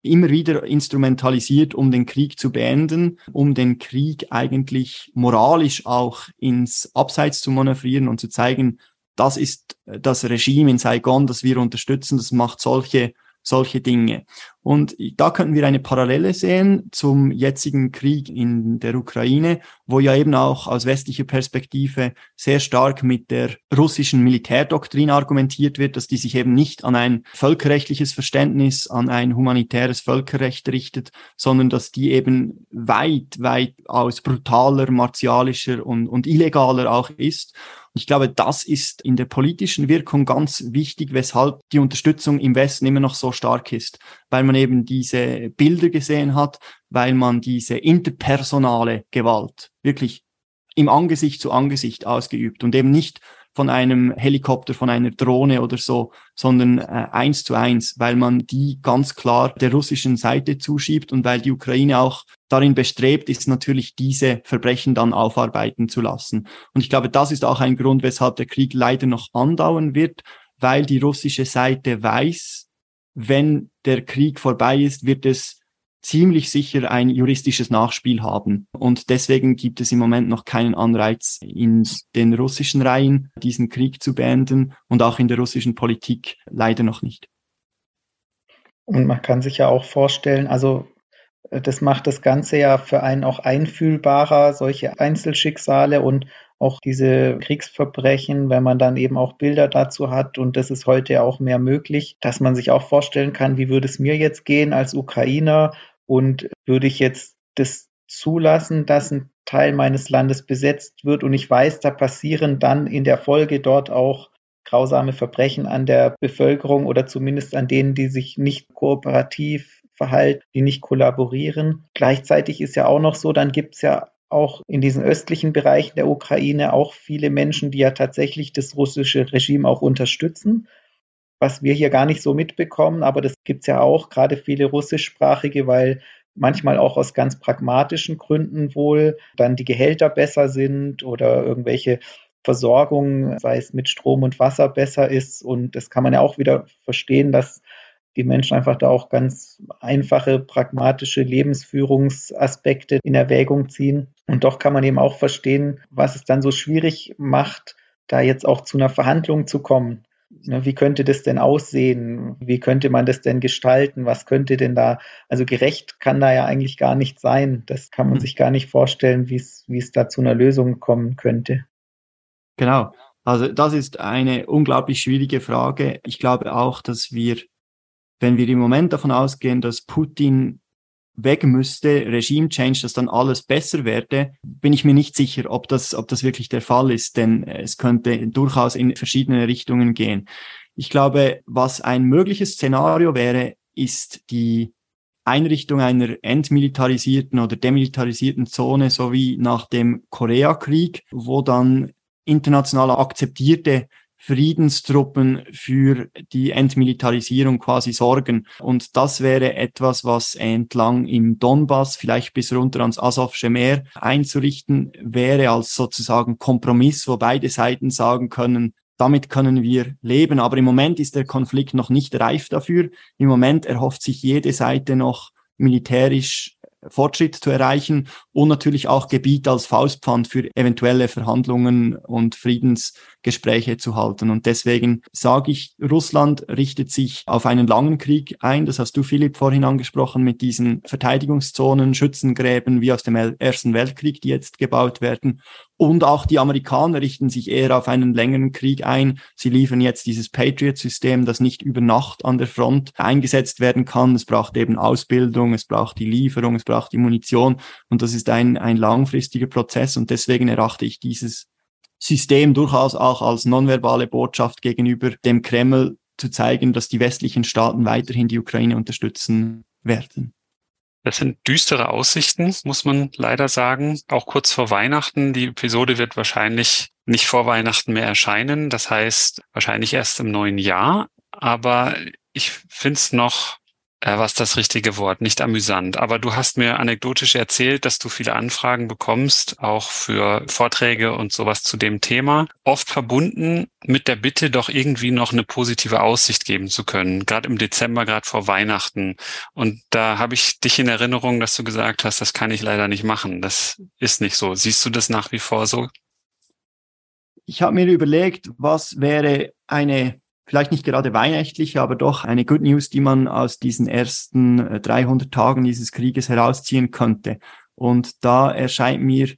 immer wieder instrumentalisiert, um den Krieg zu beenden, um den Krieg eigentlich moralisch auch ins Abseits zu manövrieren und zu zeigen, das ist das Regime in Saigon, das wir unterstützen, das macht solche solche Dinge. Und da könnten wir eine Parallele sehen zum jetzigen Krieg in der Ukraine, wo ja eben auch aus westlicher Perspektive sehr stark mit der russischen Militärdoktrin argumentiert wird, dass die sich eben nicht an ein völkerrechtliches Verständnis, an ein humanitäres Völkerrecht richtet, sondern dass die eben weit, weit aus brutaler, martialischer und, und illegaler auch ist. Ich glaube, das ist in der politischen Wirkung ganz wichtig, weshalb die Unterstützung im Westen immer noch so stark ist, weil man eben diese Bilder gesehen hat, weil man diese interpersonale Gewalt wirklich im Angesicht zu Angesicht ausgeübt und eben nicht von einem Helikopter, von einer Drohne oder so, sondern äh, eins zu eins, weil man die ganz klar der russischen Seite zuschiebt und weil die Ukraine auch darin bestrebt ist, natürlich diese Verbrechen dann aufarbeiten zu lassen. Und ich glaube, das ist auch ein Grund, weshalb der Krieg leider noch andauern wird, weil die russische Seite weiß, wenn der Krieg vorbei ist, wird es ziemlich sicher ein juristisches Nachspiel haben. Und deswegen gibt es im Moment noch keinen Anreiz in den russischen Reihen, diesen Krieg zu beenden und auch in der russischen Politik leider noch nicht. Und man kann sich ja auch vorstellen, also äh, das macht das Ganze ja für einen auch einfühlbarer, solche Einzelschicksale und auch diese Kriegsverbrechen, wenn man dann eben auch Bilder dazu hat und das ist heute auch mehr möglich, dass man sich auch vorstellen kann, wie würde es mir jetzt gehen als Ukrainer und würde ich jetzt das zulassen, dass ein Teil meines Landes besetzt wird und ich weiß, da passieren dann in der Folge dort auch grausame Verbrechen an der Bevölkerung oder zumindest an denen, die sich nicht kooperativ verhalten, die nicht kollaborieren. Gleichzeitig ist ja auch noch so, dann gibt es ja auch in diesen östlichen Bereichen der Ukraine auch viele Menschen, die ja tatsächlich das russische Regime auch unterstützen was wir hier gar nicht so mitbekommen, aber das gibt es ja auch, gerade viele russischsprachige, weil manchmal auch aus ganz pragmatischen Gründen wohl dann die Gehälter besser sind oder irgendwelche Versorgung, sei es mit Strom und Wasser besser ist. Und das kann man ja auch wieder verstehen, dass die Menschen einfach da auch ganz einfache, pragmatische Lebensführungsaspekte in Erwägung ziehen. Und doch kann man eben auch verstehen, was es dann so schwierig macht, da jetzt auch zu einer Verhandlung zu kommen. Ne, wie könnte das denn aussehen? Wie könnte man das denn gestalten? Was könnte denn da, also gerecht kann da ja eigentlich gar nicht sein. Das kann man hm. sich gar nicht vorstellen, wie es, wie es da zu einer Lösung kommen könnte. Genau. Also das ist eine unglaublich schwierige Frage. Ich glaube auch, dass wir, wenn wir im Moment davon ausgehen, dass Putin weg müsste, Regime Change, dass dann alles besser werde, bin ich mir nicht sicher, ob das, ob das wirklich der Fall ist, denn es könnte durchaus in verschiedene Richtungen gehen. Ich glaube, was ein mögliches Szenario wäre, ist die Einrichtung einer entmilitarisierten oder demilitarisierten Zone, so wie nach dem Koreakrieg, wo dann international akzeptierte Friedenstruppen für die Entmilitarisierung quasi sorgen. Und das wäre etwas, was entlang im Donbass, vielleicht bis runter ans Asowsche Meer einzurichten wäre als sozusagen Kompromiss, wo beide Seiten sagen können, damit können wir leben. Aber im Moment ist der Konflikt noch nicht reif dafür. Im Moment erhofft sich jede Seite noch militärisch Fortschritt zu erreichen und natürlich auch Gebiet als Faustpfand für eventuelle Verhandlungen und Friedensgespräche zu halten. Und deswegen sage ich, Russland richtet sich auf einen langen Krieg ein. Das hast du, Philipp, vorhin angesprochen mit diesen Verteidigungszonen, Schützengräben wie aus dem Ersten Weltkrieg, die jetzt gebaut werden. Und auch die Amerikaner richten sich eher auf einen längeren Krieg ein. Sie liefern jetzt dieses Patriot-System, das nicht über Nacht an der Front eingesetzt werden kann. Es braucht eben Ausbildung, es braucht die Lieferung, es braucht die Munition. Und das ist ein, ein langfristiger Prozess. Und deswegen erachte ich dieses System durchaus auch als nonverbale Botschaft gegenüber dem Kreml zu zeigen, dass die westlichen Staaten weiterhin die Ukraine unterstützen werden. Das sind düstere Aussichten, muss man leider sagen. Auch kurz vor Weihnachten. Die Episode wird wahrscheinlich nicht vor Weihnachten mehr erscheinen. Das heißt wahrscheinlich erst im neuen Jahr. Aber ich finde es noch äh, was das richtige Wort, nicht amüsant. Aber du hast mir anekdotisch erzählt, dass du viele Anfragen bekommst, auch für Vorträge und sowas zu dem Thema, oft verbunden mit der Bitte, doch irgendwie noch eine positive Aussicht geben zu können, gerade im Dezember, gerade vor Weihnachten. Und da habe ich dich in Erinnerung, dass du gesagt hast, das kann ich leider nicht machen. Das ist nicht so. Siehst du das nach wie vor so? Ich habe mir überlegt, was wäre eine vielleicht nicht gerade weihnachtliche, aber doch eine Good News, die man aus diesen ersten 300 äh, Tagen dieses Krieges herausziehen könnte. Und da erscheint mir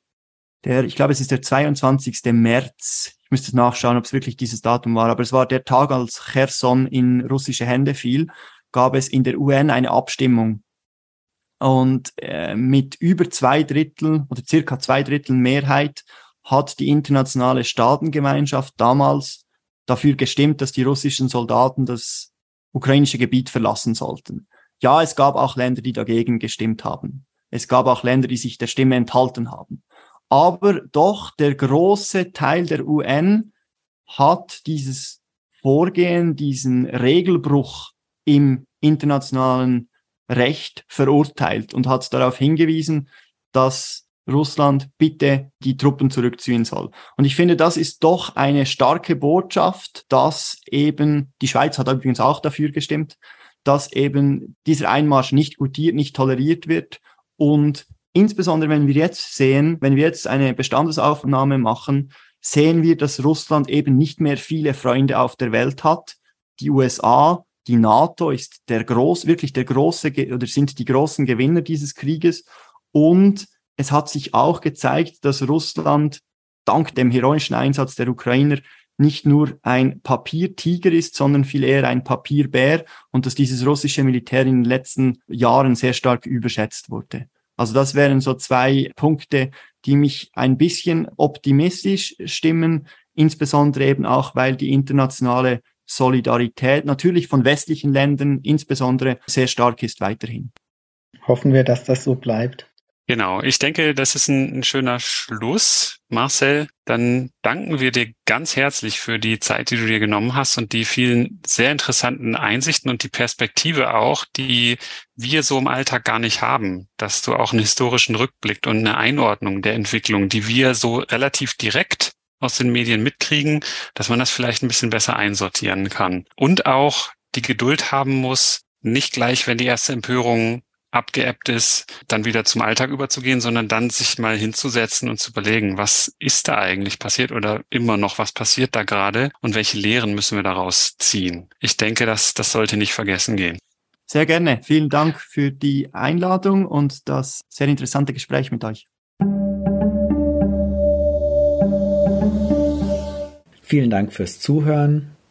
der, ich glaube, es ist der 22. März. Ich müsste nachschauen, ob es wirklich dieses Datum war, aber es war der Tag, als Cherson in russische Hände fiel, gab es in der UN eine Abstimmung. Und äh, mit über zwei Drittel oder circa zwei Drittel Mehrheit hat die internationale Staatengemeinschaft damals dafür gestimmt, dass die russischen Soldaten das ukrainische Gebiet verlassen sollten. Ja, es gab auch Länder, die dagegen gestimmt haben. Es gab auch Länder, die sich der Stimme enthalten haben. Aber doch der große Teil der UN hat dieses Vorgehen, diesen Regelbruch im internationalen Recht verurteilt und hat darauf hingewiesen, dass Russland bitte die Truppen zurückziehen soll. Und ich finde, das ist doch eine starke Botschaft, dass eben, die Schweiz hat übrigens auch dafür gestimmt, dass eben dieser Einmarsch nicht gutiert, nicht toleriert wird und insbesondere wenn wir jetzt sehen, wenn wir jetzt eine Bestandesaufnahme machen, sehen wir, dass Russland eben nicht mehr viele Freunde auf der Welt hat. Die USA, die NATO ist der groß, wirklich der große oder sind die großen Gewinner dieses Krieges. Und es hat sich auch gezeigt, dass Russland dank dem heroischen Einsatz der Ukrainer nicht nur ein Papiertiger ist, sondern viel eher ein Papierbär und dass dieses russische Militär in den letzten Jahren sehr stark überschätzt wurde. Also das wären so zwei Punkte, die mich ein bisschen optimistisch stimmen, insbesondere eben auch, weil die internationale Solidarität natürlich von westlichen Ländern insbesondere sehr stark ist weiterhin. Hoffen wir, dass das so bleibt. Genau, ich denke, das ist ein, ein, schöner Schluss. Marcel, dann danken wir dir ganz herzlich für die Zeit, die du dir genommen hast und die vielen sehr interessanten Einsichten und die Perspektive auch, die wir so im Alltag gar nicht haben, dass du auch einen historischen Rückblick und eine Einordnung der Entwicklung, die wir so relativ direkt aus den Medien mitkriegen, dass man das vielleicht ein bisschen besser einsortieren kann. Und auch die Geduld haben muss, nicht gleich, wenn die erste Empörung abgeebbt ist, dann wieder zum Alltag überzugehen, sondern dann sich mal hinzusetzen und zu überlegen, was ist da eigentlich passiert oder immer noch, was passiert da gerade und welche Lehren müssen wir daraus ziehen. Ich denke, dass das sollte nicht vergessen gehen. Sehr gerne. Vielen Dank für die Einladung und das sehr interessante Gespräch mit euch. Vielen Dank fürs Zuhören.